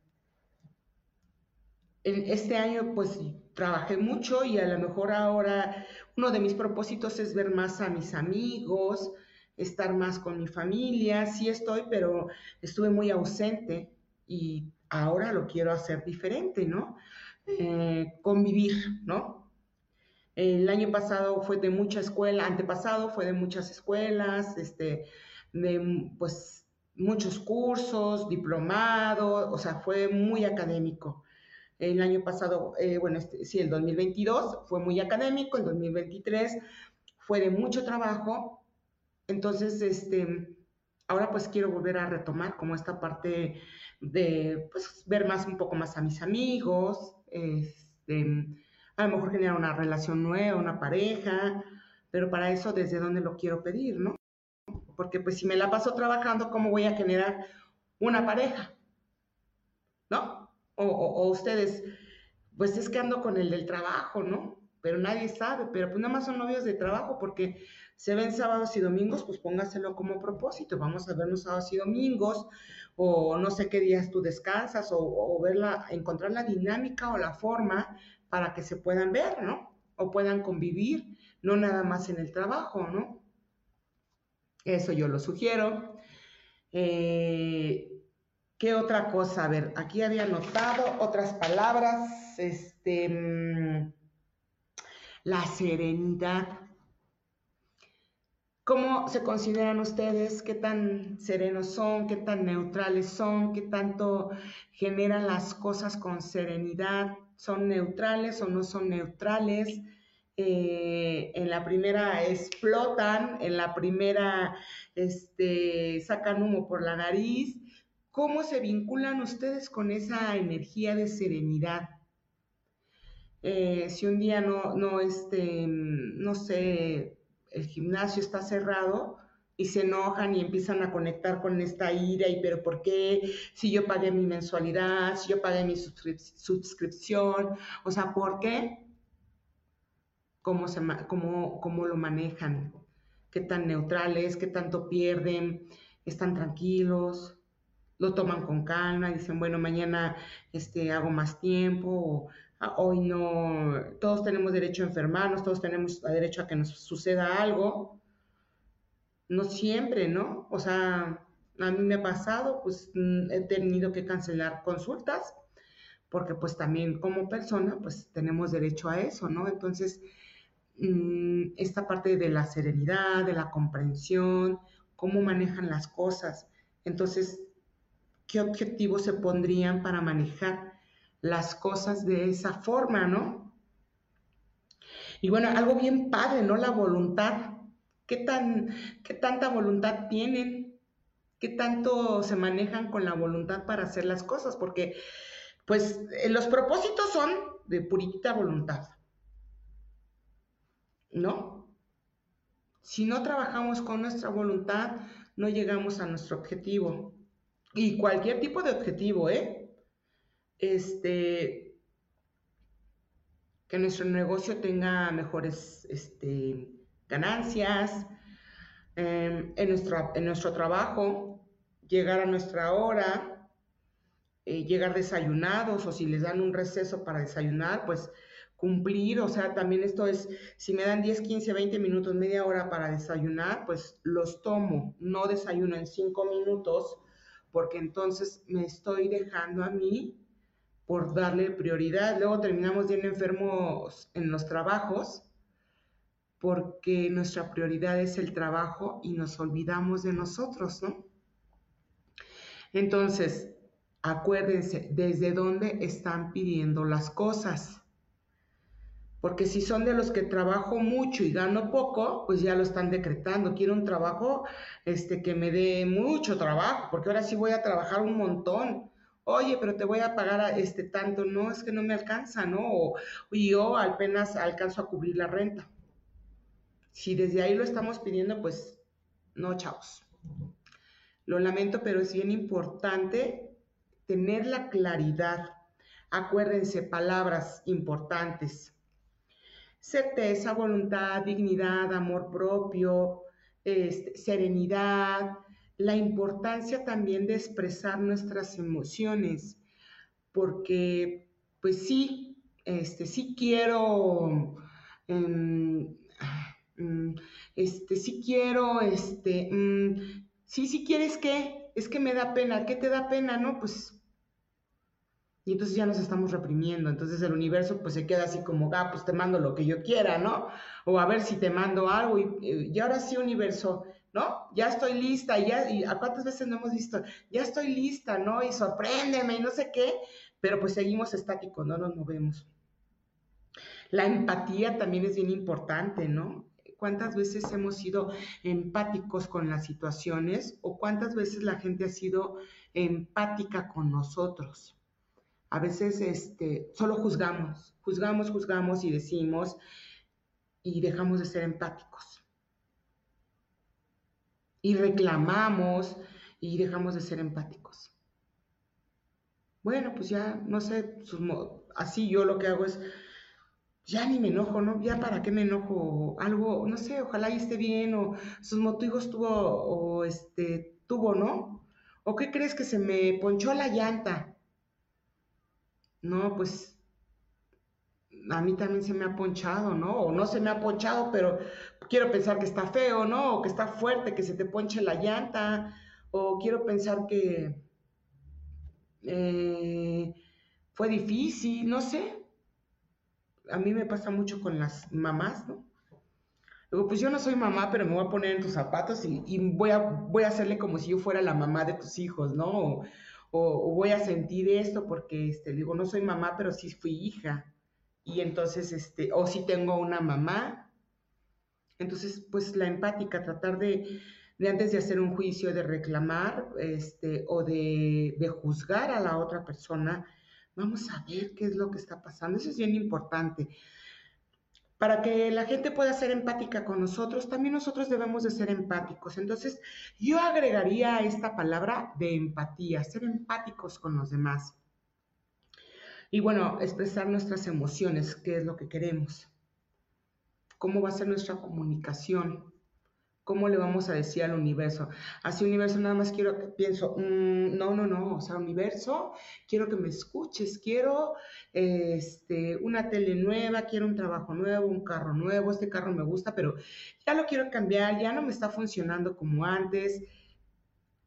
este año pues trabajé mucho y a lo mejor ahora uno de mis propósitos es ver más a mis amigos, estar más con mi familia. Sí estoy, pero estuve muy ausente y ahora lo quiero hacer diferente, ¿no? Eh, convivir, ¿no? El año pasado fue de mucha escuela, antepasado fue de muchas escuelas, este, de pues muchos cursos, diplomado, o sea, fue muy académico. El año pasado, eh, bueno, este, sí, el 2022 fue muy académico, el 2023 fue de mucho trabajo. Entonces, este, ahora pues quiero volver a retomar como esta parte de, pues, ver más, un poco más a mis amigos, este, a lo mejor generar una relación nueva, una pareja, pero para eso desde dónde lo quiero pedir, ¿no? Porque pues si me la paso trabajando, ¿cómo voy a generar una pareja? ¿No? O, ustedes, pues es que ando con el del trabajo, ¿no? Pero nadie sabe, pero pues nada más son novios de trabajo porque se ven sábados y domingos, pues póngaselo como propósito. Vamos a vernos sábados y domingos, o no sé qué días tú descansas, o, verla, encontrar la dinámica o la forma para que se puedan ver, ¿no? O puedan convivir, no nada más en el trabajo, ¿no? Eso yo lo sugiero. Eh, ¿Qué otra cosa? A ver, aquí había anotado otras palabras. Este, mm, la serenidad. ¿Cómo se consideran ustedes? ¿Qué tan serenos son? ¿Qué tan neutrales son? ¿Qué tanto generan las cosas con serenidad? son neutrales o no son neutrales. Eh, en la primera explotan, en la primera este, sacan humo por la nariz. ¿Cómo se vinculan ustedes con esa energía de serenidad? Eh, si un día no, no, este, no sé, el gimnasio está cerrado, y se enojan y empiezan a conectar con esta ira y pero ¿por qué? Si yo pagué mi mensualidad, si yo pagué mi suscripción, o sea, ¿por qué? ¿Cómo, cómo, cómo lo manejan? ¿Qué tan neutrales? ¿Qué tanto pierden? ¿Están tranquilos? ¿Lo toman con calma? Dicen, bueno, mañana este, hago más tiempo, hoy no, todos tenemos derecho a enfermarnos, todos tenemos derecho a que nos suceda algo, no siempre, ¿no? O sea, a mí me ha pasado, pues mm, he tenido que cancelar consultas, porque pues también como persona, pues tenemos derecho a eso, ¿no? Entonces, mm, esta parte de la serenidad, de la comprensión, cómo manejan las cosas. Entonces, ¿qué objetivos se pondrían para manejar las cosas de esa forma, ¿no? Y bueno, algo bien padre, ¿no? La voluntad. ¿Qué, tan, qué tanta voluntad tienen? ¿Qué tanto se manejan con la voluntad para hacer las cosas? Porque, pues, eh, los propósitos son de purita voluntad. ¿No? Si no trabajamos con nuestra voluntad, no llegamos a nuestro objetivo. Y cualquier tipo de objetivo, ¿eh? Este, que nuestro negocio tenga mejores este, ganancias, em, en, nuestro, trabajo, llegar a nuestra hora, eh, llegar desayunados o si les dan un receso para desayunar, pues cumplir, o sea, también esto es, si me dan 10, 15, 20 minutos, media hora para desayunar, pues los tomo, no desayuno en 5 minutos, porque entonces me estoy dejando a mí por darle prioridad. Luego terminamos bien enfermos en los trabajos, porque nuestra prioridad es el trabajo y nos olvidamos de nosotros, ¿no? Entonces, acuérdense, ¿desde dónde están pidiendo las cosas? Porque si son de los que trabajo mucho y gano poco, pues ya lo están decretando. Quiero un trabajo este, que me dé mucho trabajo, porque ahora sí voy a trabajar un montón. Oye, pero te voy a pagar este tanto. No, es que no me alcanza, ¿no? O, yo apenas alcanzo a cubrir la renta. Si desde ahí lo estamos pidiendo, pues no, chavos. Lo lamento, pero es bien importante tener la claridad. Acuérdense, palabras importantes certeza, voluntad, dignidad, amor propio, este, serenidad, la importancia también de expresar nuestras emociones, porque pues sí, este, sí quiero, em, mm, este, sí quiero, este, mm, sí, sí quieres que, es que me da pena, ¿qué te da pena? No, pues y entonces ya nos estamos reprimiendo. Entonces el universo pues se queda así como, ah, pues te mando lo que yo quiera, ¿no? O a ver si te mando algo. Y, y ahora sí, universo, ¿no? Ya estoy lista. Ya, y a cuántas veces no hemos visto, ya estoy lista, ¿no? Y sorpréndeme y no sé qué. Pero pues seguimos estáticos, no nos movemos. La empatía también es bien importante, ¿no? ¿Cuántas veces hemos sido empáticos con las situaciones o cuántas veces la gente ha sido empática con nosotros? a veces este, solo juzgamos, juzgamos, juzgamos y decimos y dejamos de ser empáticos. Y reclamamos y dejamos de ser empáticos. Bueno, pues ya, no sé, así yo lo que hago es, ya ni me enojo, ¿no? Ya para qué me enojo, algo, no sé, ojalá y esté bien, o sus motivos tuvo, o este, tuvo, ¿no? ¿O qué crees que se me ponchó la llanta? no, pues a mí también se me ha ponchado, ¿no? O no se me ha ponchado, pero quiero pensar que está feo, ¿no? O que está fuerte, que se te ponche la llanta, o quiero pensar que eh, fue difícil, no sé. A mí me pasa mucho con las mamás, ¿no? Luego, pues yo no soy mamá, pero me voy a poner en tus zapatos y, voy, a, voy a hacerle como si yo fuera la mamá de tus hijos, ¿no? o, voy a sentir esto porque, este, digo, no soy mamá, pero sí fui hija. Y entonces, este, o si tengo una mamá. Entonces, pues la empática, tratar de, antes de hacer un juicio, de reclamar, este, o de, de juzgar a la otra persona, vamos a ver qué es lo que está pasando. Eso es bien importante para que la gente pueda ser empática con nosotros, también nosotros debemos de ser empáticos. Entonces, yo agregaría esta palabra de empatía, ser empáticos con los demás. Y bueno, expresar nuestras emociones, qué es lo que queremos, cómo va a ser nuestra comunicación, ¿Cómo le vamos a decir al universo? Así universo nada más quiero que pienso, mm, no, no, no, o sea, universo, quiero que me escuches, quiero este, una tele nueva, quiero un trabajo nuevo, un carro nuevo, este carro me gusta, pero ya lo quiero cambiar, ya no me está funcionando como antes,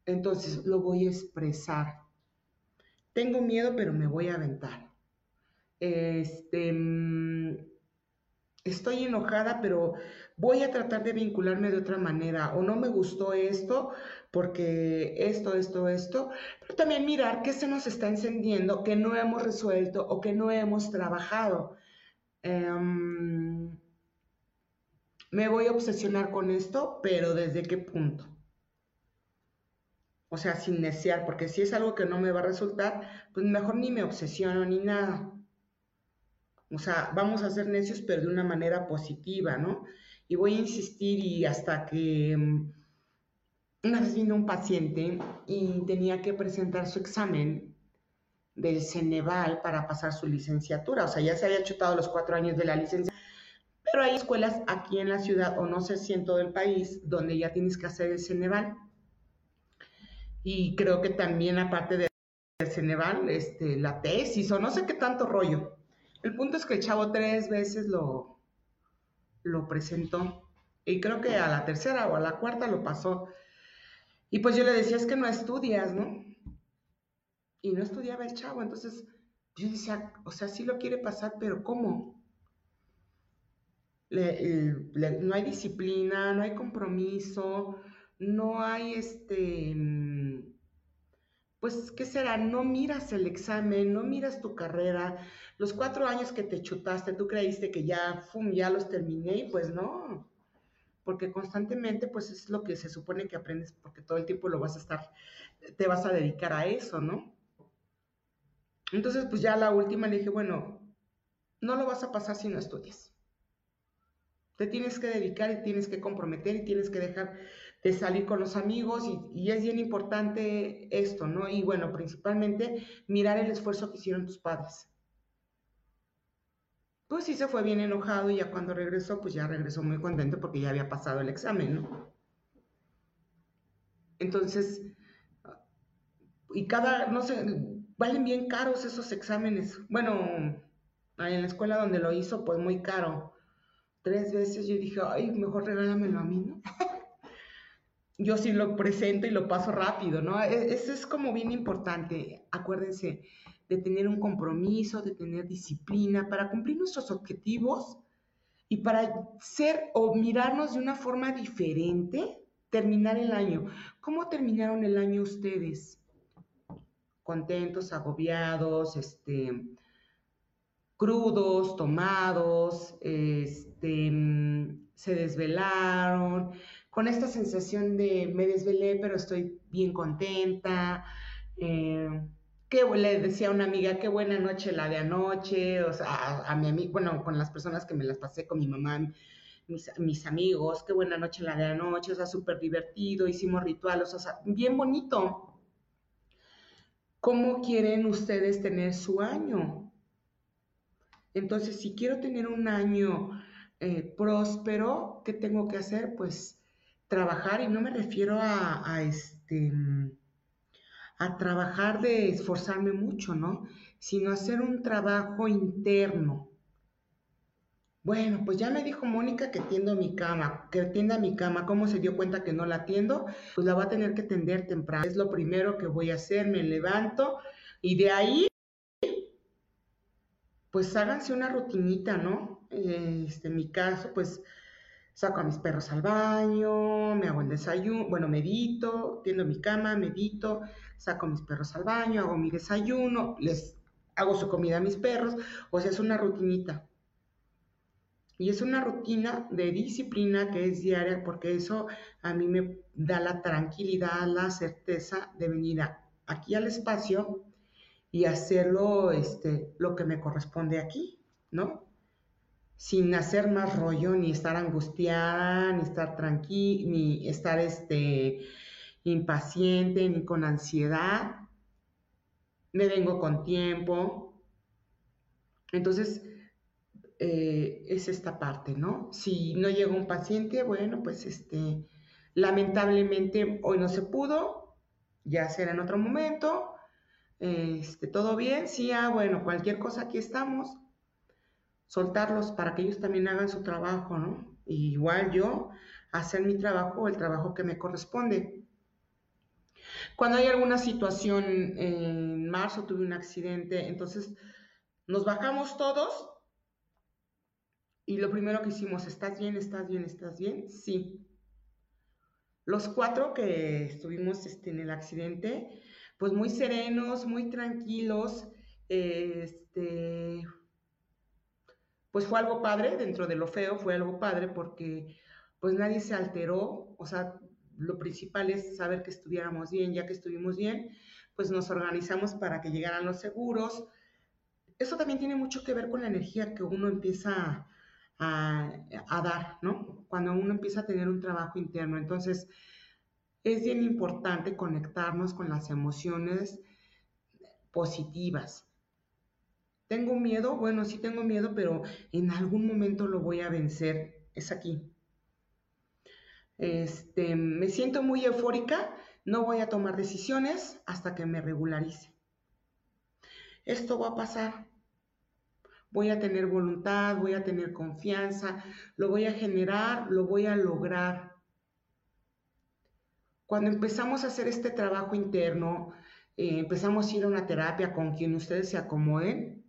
entonces lo voy a expresar. Tengo miedo, pero me voy a aventar. Este, mm, estoy enojada, pero voy a tratar de vincularme de otra manera o no me gustó esto porque esto, esto, esto, pero también mirar qué se nos está encendiendo, que no hemos resuelto o que no hemos trabajado. Em, me voy a obsesionar con esto, pero ¿desde qué punto? O sea, sin necear, porque si es algo que no me va a resultar, pues mejor ni me obsesiono ni nada. O sea, vamos a ser necios, pero de una manera positiva, ¿no? Y voy a insistir y hasta que mm, una vez vino un paciente y tenía que presentar su examen del Ceneval para pasar su licenciatura. O sea, ya se había chutado los cuatro años de la licencia. Pero hay escuelas aquí en la ciudad, o no sé si en todo el país, donde ya tienes que hacer el Ceneval. Y creo que también, aparte del Ceneval, este, la tesis, o no sé qué tanto rollo. El punto es que el chavo tres veces lo, lo presentó y creo que a la tercera o a la cuarta lo pasó. Y pues yo le decía, es que no estudias, ¿no? Y no estudiaba el chavo, entonces yo decía, o sea, sí lo quiere pasar, pero ¿cómo? no hay disciplina, no hay compromiso, no hay este pues, ¿qué será? No miras el examen, no miras tu carrera. Los cuatro años que te chutaste, tú creíste que ya, fum, ya los terminé y pues no. Porque constantemente, pues es lo que se supone que aprendes, porque todo el tiempo lo vas a estar, te vas a dedicar a eso, ¿no? Entonces, pues ya la última le dije, bueno, no lo vas a pasar si no estudias. Te tienes que dedicar y tienes que comprometer y tienes que dejar de salir con los amigos y, es bien importante esto, ¿no? Y bueno, principalmente mirar el esfuerzo que hicieron tus padres. Pues sí se fue bien enojado y ya cuando regresó, pues ya regresó muy contento porque ya había pasado el examen, ¿no? Entonces, y cada, no sé, valen bien caros esos exámenes. Bueno, en la escuela donde lo hizo, pues muy caro. Tres veces yo dije, ay, mejor regálamelo a mí, ¿no? yo sí lo presento y lo paso rápido, ¿no? E, eso es como bien importante, acuérdense, de tener un compromiso, de tener disciplina para cumplir nuestros objetivos y para ser o mirarnos de una forma diferente, terminar el año. ¿Cómo terminaron el año ustedes? Contentos, agobiados, este, crudos, tomados, este, mm, se desvelaron, con esta sensación de me desvelé, pero estoy bien contenta. Eh, que le decía a una amiga, qué buena noche la de anoche, o sea, a, mi amigo, bueno, con las personas que me las pasé, con mi mamá, mis, amigos, qué buena noche la de anoche, o sea, súper divertido, hicimos rituales, o sea, bien bonito. ¿Cómo quieren ustedes tener su año? Entonces, si quiero tener un año eh, próspero, ¿qué tengo que hacer? Pues trabajar, y no me refiero a, este, a trabajar de esforzarme mucho, ¿no? Sino hacer un trabajo interno. Bueno, pues ya me dijo Mónica que tiendo mi cama, que tienda mi cama. ¿Cómo se dio cuenta que no la tiendo? Pues la va a tener que tender temprano. Es lo primero que voy a hacer, me levanto y de ahí, pues háganse una rutinita, ¿no? Este, en mi caso, pues saco a mis perros al baño, me hago el desayuno, bueno, medito, tiendo mi cama, medito, saco a mis perros al baño, hago mi desayuno, les hago su comida a mis perros, o sea, es una rutinita. Y es una rutina de disciplina que es diaria porque eso a mí me da la tranquilidad, la certeza de venir aquí al espacio y hacerlo este, lo que me corresponde aquí, ¿no? Sin hacer más rollo, ni estar angustiada, ni estar tranquila, ni estar este, impaciente, ni con ansiedad. Me vengo con tiempo. Entonces, eh, es esta parte, ¿no? Si no llega un paciente, bueno, pues este, lamentablemente hoy no se pudo, ya será en otro momento. Este, todo bien, sí, ah, bueno, cualquier cosa aquí estamos soltarlos para que ellos también hagan su trabajo, ¿no? igual yo hacer mi trabajo, el trabajo que me corresponde. Cuando hay alguna situación, en marzo tuve un accidente, entonces nos bajamos todos y lo primero que hicimos, ¿estás bien? ¿Estás bien? ¿Estás bien? Sí. Los cuatro que estuvimos este, en el accidente, pues muy serenos, muy tranquilos, este, pues fue algo padre, dentro de lo feo fue algo padre porque pues nadie se alteró, o sea, lo principal es saber que estuviéramos bien, ya que estuvimos bien, pues nos organizamos para que llegaran los seguros. Eso también tiene mucho que ver con la energía que uno empieza a, a dar, ¿no? Cuando uno empieza a tener un trabajo interno. Entonces, es bien importante conectarnos con las emociones positivas. ¿Tengo miedo? Bueno, sí tengo miedo, pero en algún momento lo voy a vencer. Es aquí. Este, me siento muy eufórica, no voy a tomar decisiones hasta que me regularice. Esto va a pasar. Voy a tener voluntad, voy a tener confianza, lo voy a generar, lo voy a lograr. Cuando empezamos a hacer este trabajo interno, eh, empezamos a ir a una terapia con quien ustedes se acomoden,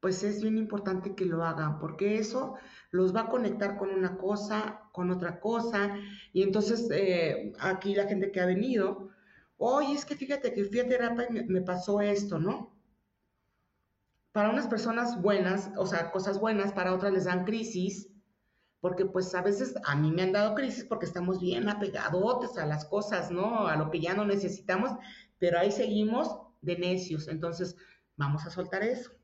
pues es bien importante que lo hagan, porque eso los va a conectar con una cosa, con otra cosa, y entonces eh, aquí la gente que ha venido, oye, es que fíjate que fui a terapia y me, pasó esto, ¿no? Para unas personas buenas, o sea, cosas buenas, para otras les dan crisis, porque pues a veces a mí me han dado crisis porque estamos bien apegadotes a las cosas, ¿no? A lo que ya no necesitamos, pero ahí seguimos de necios, entonces vamos a soltar eso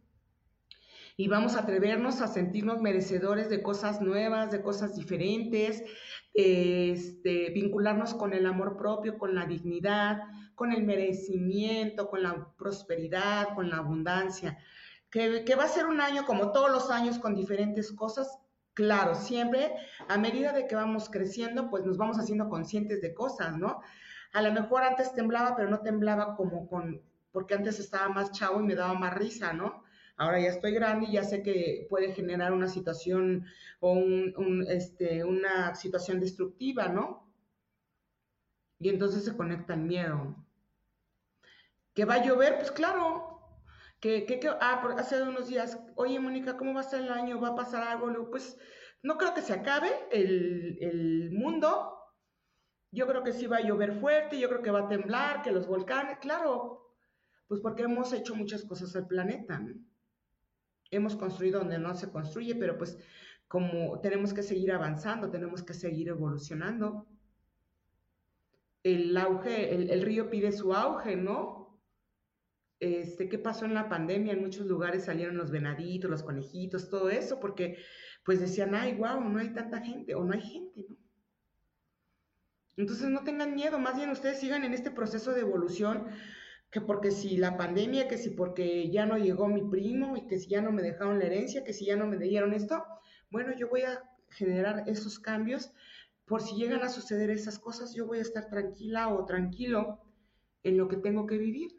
y vamos a atrevernos a sentirnos merecedores de cosas nuevas, de cosas diferentes, este, vincularnos con el amor propio, con la dignidad, con el merecimiento, con la prosperidad, con la abundancia. Que, que va a ser un año como todos los años con diferentes cosas, claro, siempre a medida de que vamos creciendo, pues nos vamos haciendo conscientes de cosas, ¿no? A lo mejor antes temblaba, pero no temblaba como con, porque antes estaba más chavo y me daba más risa, ¿no? Ahora ya estoy grande y ya sé que puede generar una situación o un, este, una situación destructiva, ¿no? Y entonces se conecta el miedo. ¿Que va a llover? Pues claro. Que, que, ah, hace unos días, oye Mónica, ¿cómo va a ser el año? ¿Va a pasar algo? Pues no creo que se acabe el, el mundo. Yo creo que sí va a llover fuerte, yo creo que va a temblar, que los volcanes, claro, pues porque hemos hecho muchas cosas al planeta. ¿no? Hemos construido donde no se construye, pero pues como tenemos que seguir avanzando, tenemos que seguir evolucionando. El auge, el, río pide su auge, ¿no? Este, ¿qué pasó en la pandemia? En muchos lugares salieron los venaditos, los conejitos, todo eso, porque pues decían, ay, wow, no hay tanta gente, o no hay gente, ¿no? Entonces no tengan miedo, más bien ustedes sigan en este proceso de evolución que porque si la pandemia, que si porque ya no llegó mi primo y que si ya no me dejaron la herencia, que si ya no me dieron esto, bueno, yo voy a generar esos cambios por si llegan a suceder esas cosas, yo voy a estar tranquila o tranquilo en lo que tengo que vivir.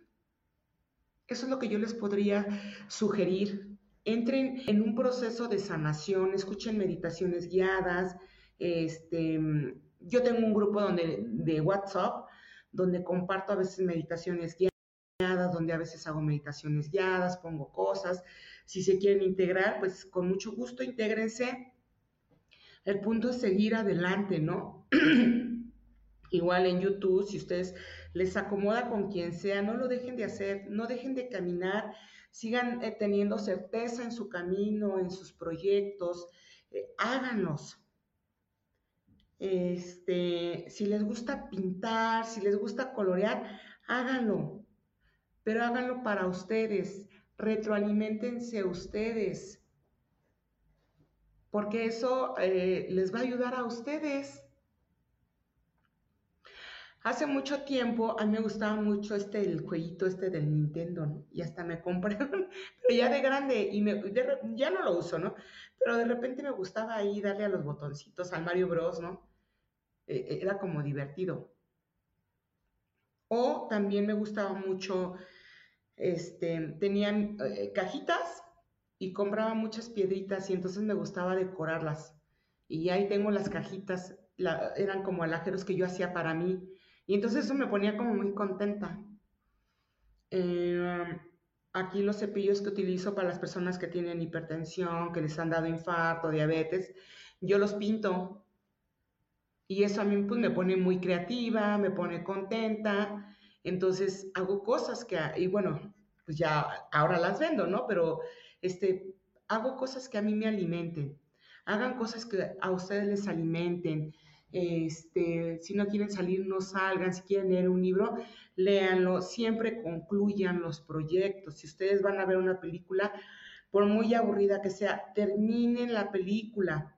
Eso es lo que yo les podría sugerir. Entren en un proceso de sanación, escuchen meditaciones guiadas. Este, yo tengo un grupo donde, de WhatsApp donde comparto a veces meditaciones guiadas donde a veces hago meditaciones guiadas, pongo cosas. Si se quieren integrar, pues con mucho gusto intégrense. El punto es seguir adelante, ¿no? Igual en YouTube, si ustedes les acomoda con quien sea, no lo dejen de hacer, no dejen de caminar, sigan eh, teniendo certeza en su camino, en sus proyectos, eh, háganlos. Este, si les gusta pintar, si les gusta colorear, háganlo pero háganlo para ustedes, retroalimentense ustedes, porque eso eh, les va a ayudar a ustedes. Hace mucho tiempo a mí me gustaba mucho este, el jueguito este del Nintendo. Y hasta me compré, pero ya de grande, y me, ya no lo uso, ¿no? Pero de repente me gustaba ahí darle a los botoncitos al Mario Bros, ¿no? Eh, eh, era como divertido. O también me gustaba mucho este, tenían eh, cajitas y compraba muchas piedritas y entonces me gustaba decorarlas. Y ahí tengo las cajitas, eran como alajeros que yo hacía para mí. Y entonces eso me ponía como muy contenta. Eh, aquí los cepillos que utilizo para las personas que tienen hipertensión, que les han dado infarto, diabetes, yo los pinto. Y eso a mí pues, me pone muy creativa, me pone contenta. Entonces hago cosas que, y bueno, pues ya ahora las vendo, ¿no? Pero este, hago cosas que a mí me alimenten. Hagan cosas que a ustedes les alimenten. Este, si no quieren salir, no salgan. Si quieren leer un libro, léanlo. Siempre concluyan los proyectos. Si ustedes van a ver una película, por muy aburrida que sea, terminen la película.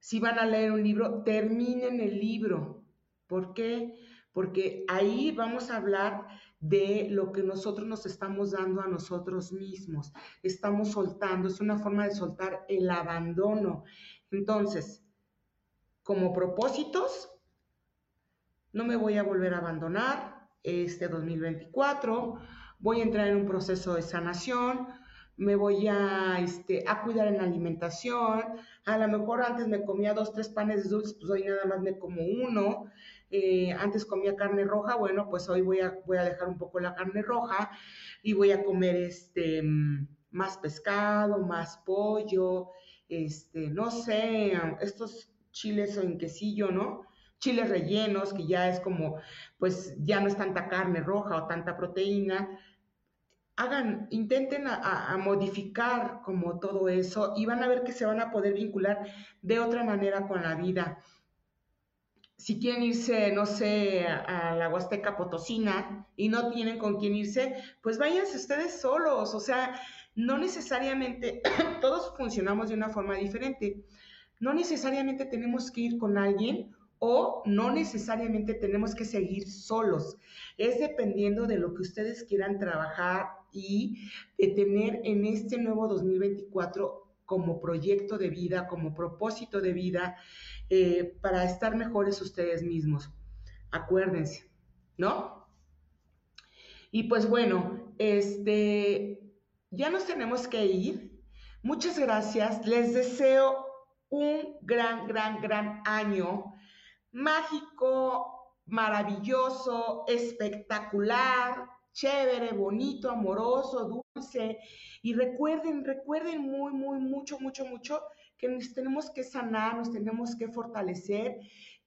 Si van a leer un libro, terminen el libro. ¿Por qué? Porque ahí vamos a hablar de lo que nosotros nos estamos dando a nosotros mismos. Estamos soltando, es una forma de soltar el abandono. Entonces, como propósitos, no me voy a volver a abandonar este 2024, voy a entrar en un proceso de sanación, me voy a, este, a cuidar en la alimentación, a lo mejor antes me comía dos, tres panes dulces, pues hoy nada más me como uno, eh, antes comía carne roja, bueno, pues hoy voy a, voy a dejar un poco la carne roja y voy a comer este, más pescado, más pollo, este, no sé, estos chiles en quesillo, ¿no? Chiles rellenos, que ya es como, pues ya no es tanta carne roja o tanta proteína. Hagan, intenten a, a modificar como todo eso y van a ver que se van a poder vincular de otra manera con la vida si quieren irse, no sé, a, la Huasteca Potosina y no tienen con quién irse, pues váyanse ustedes solos. O sea, no necesariamente, todos funcionamos de una forma diferente. No necesariamente tenemos que ir con alguien o no necesariamente tenemos que seguir solos. Es dependiendo de lo que ustedes quieran trabajar y de tener en este nuevo 2024 como proyecto de vida, como propósito de vida eh, para estar mejores ustedes mismos. Acuérdense, ¿no? Y pues bueno, este, ya nos tenemos que ir. Muchas gracias. Les deseo un gran, gran, gran año mágico, maravilloso, espectacular, chévere, bonito, amoroso, dulce. Y recuerden, recuerden muy, muy, mucho, mucho, mucho que nos tenemos que sanar, nos tenemos que fortalecer,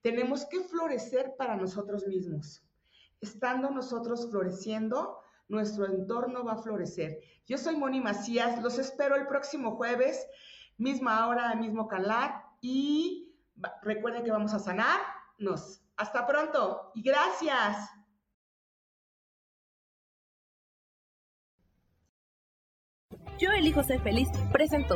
tenemos que florecer para nosotros mismos. Estando nosotros floreciendo, nuestro entorno va a florecer. Yo soy Moni Macías, los espero el próximo jueves, misma hora, mismo calar y recuerden que vamos a sanarnos. Hasta pronto y gracias. Yo elijo ser feliz presento.